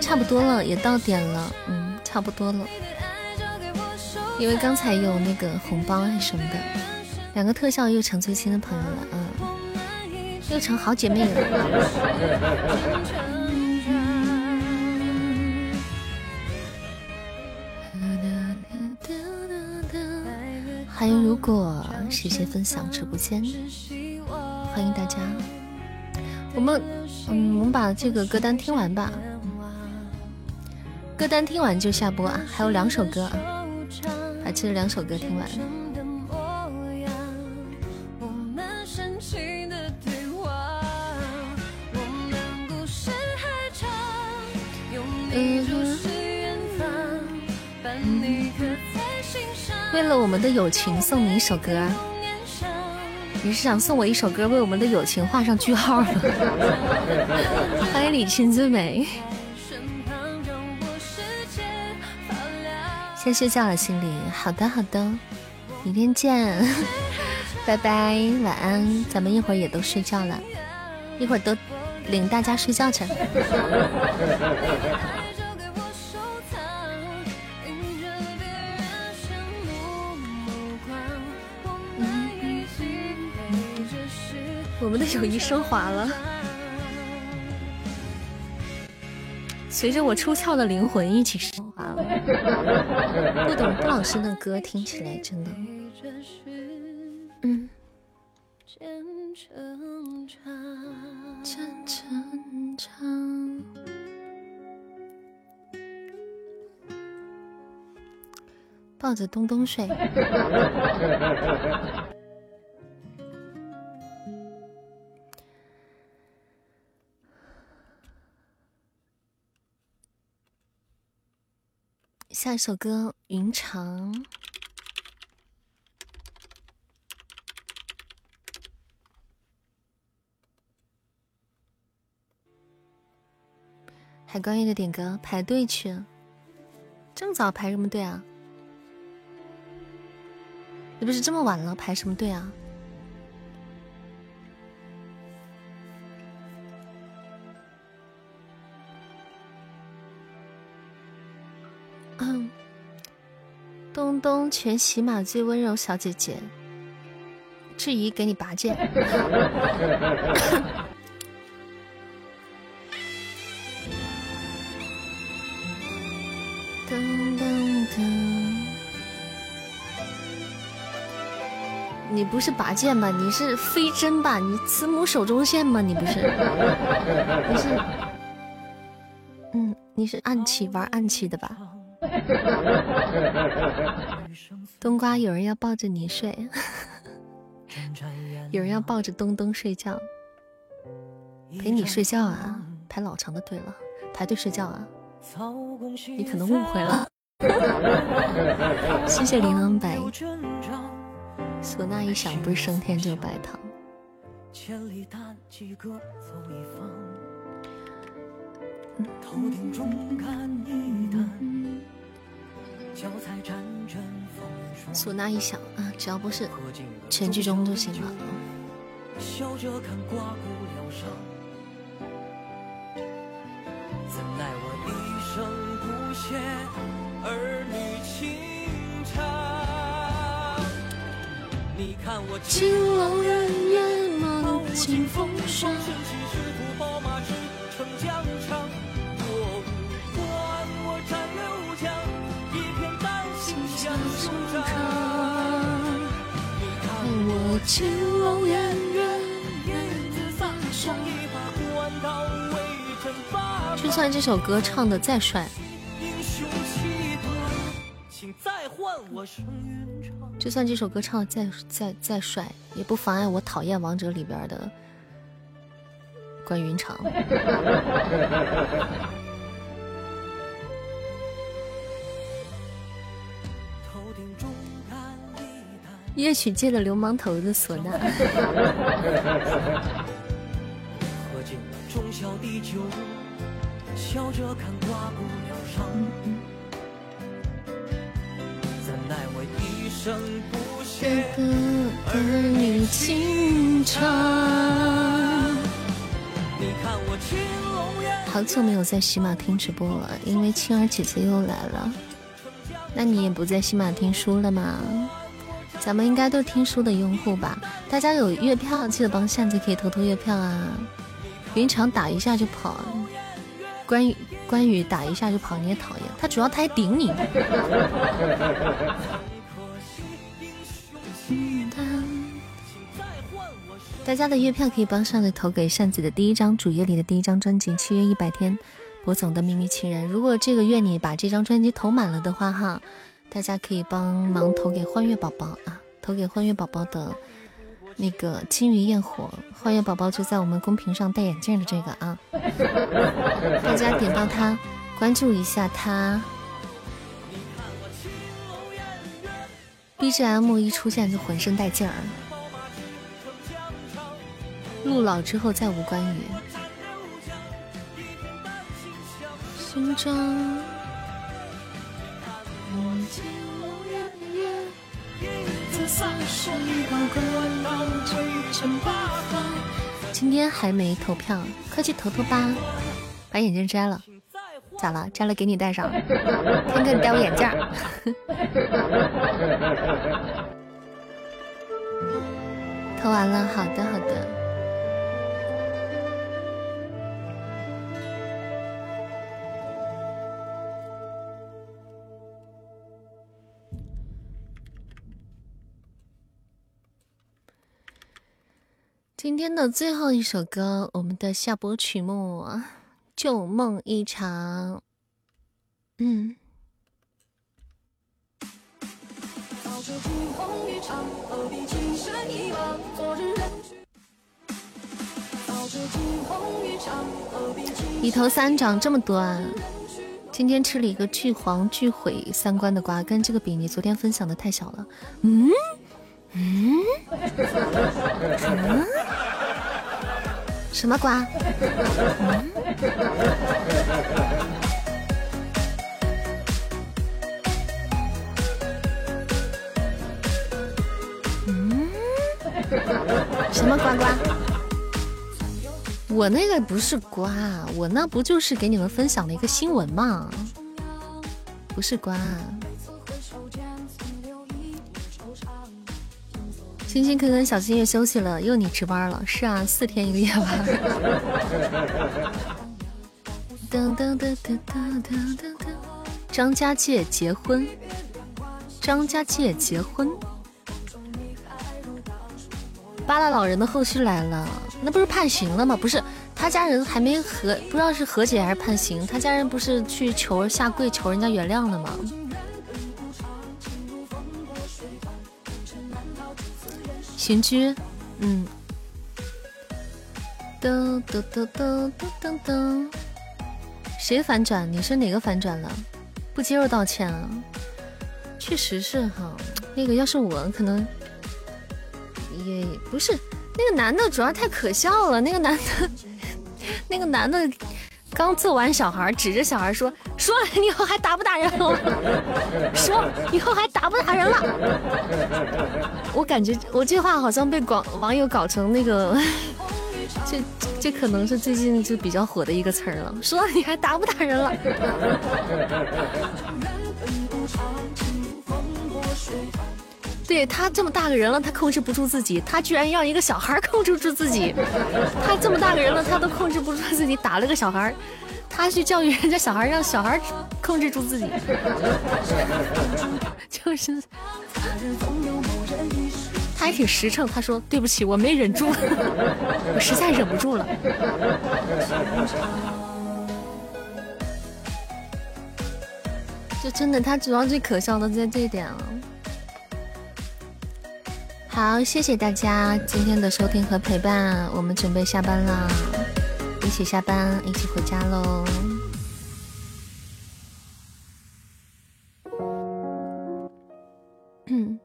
Speaker 1: 差不多了，也到点了，嗯，差不多了。因为刚才有那个红包啊什么的，两个特效又成最新的朋友了，嗯，又成好姐妹了。欢迎，如果谢谢分享直播间，欢迎大家。我们，嗯，我们把这个歌单听完吧。歌单听完就下播啊，还有两首歌啊，把这两首歌听完。为了我们的友情，送你一首歌。你是想送我一首歌，为我们的友情画上句号吗？欢迎李青最美。先睡觉了，心里好的好的，明天见，拜拜，晚安。咱们一会儿也都睡觉了，一会儿都领大家睡觉去。我们的友谊升华了，随着我出窍的灵魂一起升华了。不懂布老师的歌听起来真的，嗯。抱着东东睡。下一首歌《云长》，海关一个点歌，排队去。这么早排什么队啊？你不是这么晚了，排什么队啊？东东全喜马最温柔小姐姐，质疑给你拔剑。噔噔噔，你不是拔剑吧？你是飞针吧？你慈母手中线吗？你不是？你是？嗯，你是暗器玩暗器的吧？冬瓜，有人要抱着你睡，有人要抱着东东睡觉，陪你睡觉啊？排老长的队了，排队睡觉啊？你可能误会了。谢谢琳琅白，唢呐一响，不是升天就是白糖。唢呐一响啊，只要不是全剧终就行了。儿女情长。你看我青楼人月梦尽风霜。就算这首歌唱的再帅，就算这首歌唱的再再再帅，也不妨碍我讨厌王者里边的关云长。乐曲界的流氓头子唢呐。好久没有在喜马听直播了，因为青儿姐姐又来了。那你也不在喜马听书了吗？咱们应该都是听书的用户吧？大家有月票，记得帮扇子可以投投月票啊！云长打一下就跑，关羽关羽打一下就跑，你也讨厌他，主要他还顶你。大家的月票可以帮扇子投给扇子的第一张主页里的第一张专辑《七月一百天》，博总的秘密情人。如果这个月你把这张专辑投满了的话，哈。大家可以帮忙投给欢悦宝宝啊，投给欢悦宝宝的那个金鱼焰火，欢悦宝宝就在我们公屏上戴眼镜的这个啊，大家点到他，关注一下他。BGM 一出现就浑身带劲儿，陆老之后再无关羽。勋章。今天还没投票，快去投投吧！把眼镜摘了，咋了？摘了给你戴上。天哥，你戴我眼镜。投完了，好的，好的。今天的最后一首歌，我们的下播曲目《旧梦一场》。嗯。一头三长这么多！今天吃了一个巨黄巨毁三观的瓜，跟这个比，你昨天分享的太小了。嗯。嗯？嗯？什么瓜？嗯？什么瓜瓜？我那个不是瓜，我那不就是给你们分享的一个新闻吗？不是瓜。星星可跟小心也休息了，又你值班了。是啊，四天一个夜班。噔噔噔噔噔噔噔。张家界结婚，张家界结婚。巴拉老人的后续来了，那不是判刑了吗？不是，他家人还没和，不知道是和解还是判刑。他家人不是去求下跪求人家原谅了吗？刑拘，嗯。噔噔噔噔噔噔噔，谁反转？你是哪个反转了？不接受道歉啊？确实是哈，那个要是我可能也不是那个男的，主要太可笑了。那个男的，那个男的刚揍完小孩，指着小孩说：“说 你以后还打不打人了？说以后还打不打人了？”我感觉我这话好像被广网友搞成那个。这这可能是最近就比较火的一个词儿了。说你还打不打人了？对他这么大个人了，他控制不住自己，他居然让一个小孩控制住自己。他这么大个人了，他都控制不住自己，打了个小孩，他去教育人家小孩，让小孩控制住自己，就是。他还挺实诚，他说：“对不起，我没忍住，我实在忍不住了。”就真的，他主要最可笑的在这一点了。好，谢谢大家今天的收听和陪伴，我们准备下班了，一起下班，一起回家喽。嗯。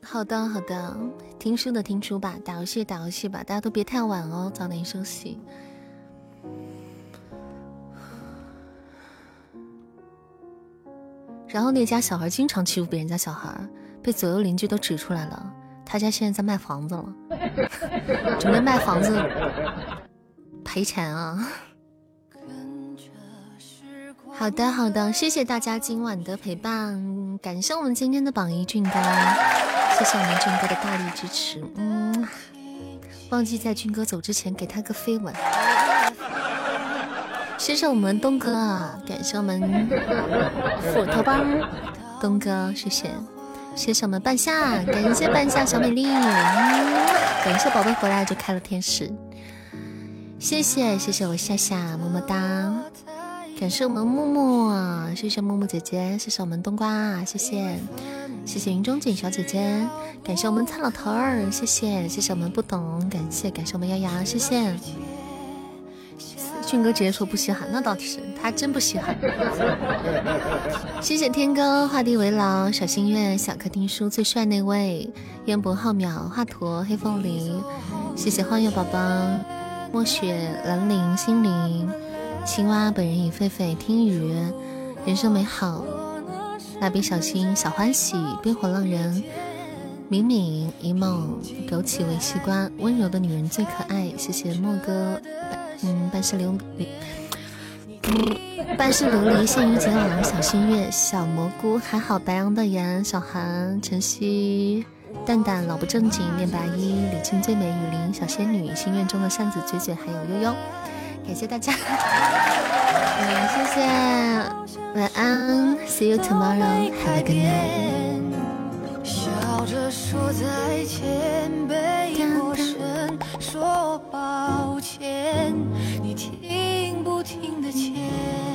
Speaker 1: 好的，好的，听书的听书吧，打游戏打游戏吧，大家都别太晚哦，早点休息。然后那家小孩经常欺负别人家小孩，被左右邻居都指出来了。他家现在在卖房子了，准备卖房子赔钱啊。好的，好的，谢谢大家今晚的陪伴，感谢我们今天的榜一俊哥，谢谢我们俊哥的大力支持，嗯，忘记在俊哥走之前给他个飞吻，谢谢我们东哥，感谢我们斧头帮东哥，谢谢，谢谢我们半夏，感谢半夏小美丽，感谢宝贝回来就开了天使，谢谢谢谢我夏夏，么么哒。感谢我们木木，谢谢木木姐姐，谢谢我们冬瓜，谢谢，谢谢云中锦小姐姐，感谢我们蔡老头儿，谢谢，谢谢我们不懂，感谢感谢我们瑶瑶，谢谢。俊哥直接说不稀罕，那倒是，他真不稀罕。谢谢天哥，画地为牢，小心愿，小客听书最帅那位，烟波浩渺，华佗，黑凤梨，谢谢荒野宝宝，墨雪，兰陵，心灵。青蛙本人已狒狒听雨，人生美好。蜡笔小新小欢喜，冰火浪人，敏敏一梦，枸杞为西瓜，温柔的女人最可爱。谢谢莫哥，嗯，半世琉璃，半世流离，陷于结网。小心月，小蘑菇，还好白羊的羊，小韩，晨曦，蛋蛋，老不正经，念白衣，李青最美，雨林，小仙女，心愿中的扇子，嘴嘴，还有悠悠。感谢大家，嗯，谢谢，晚安，See you tomorrow, have a good night。笑着说再见，背过身说抱歉你听不听得见？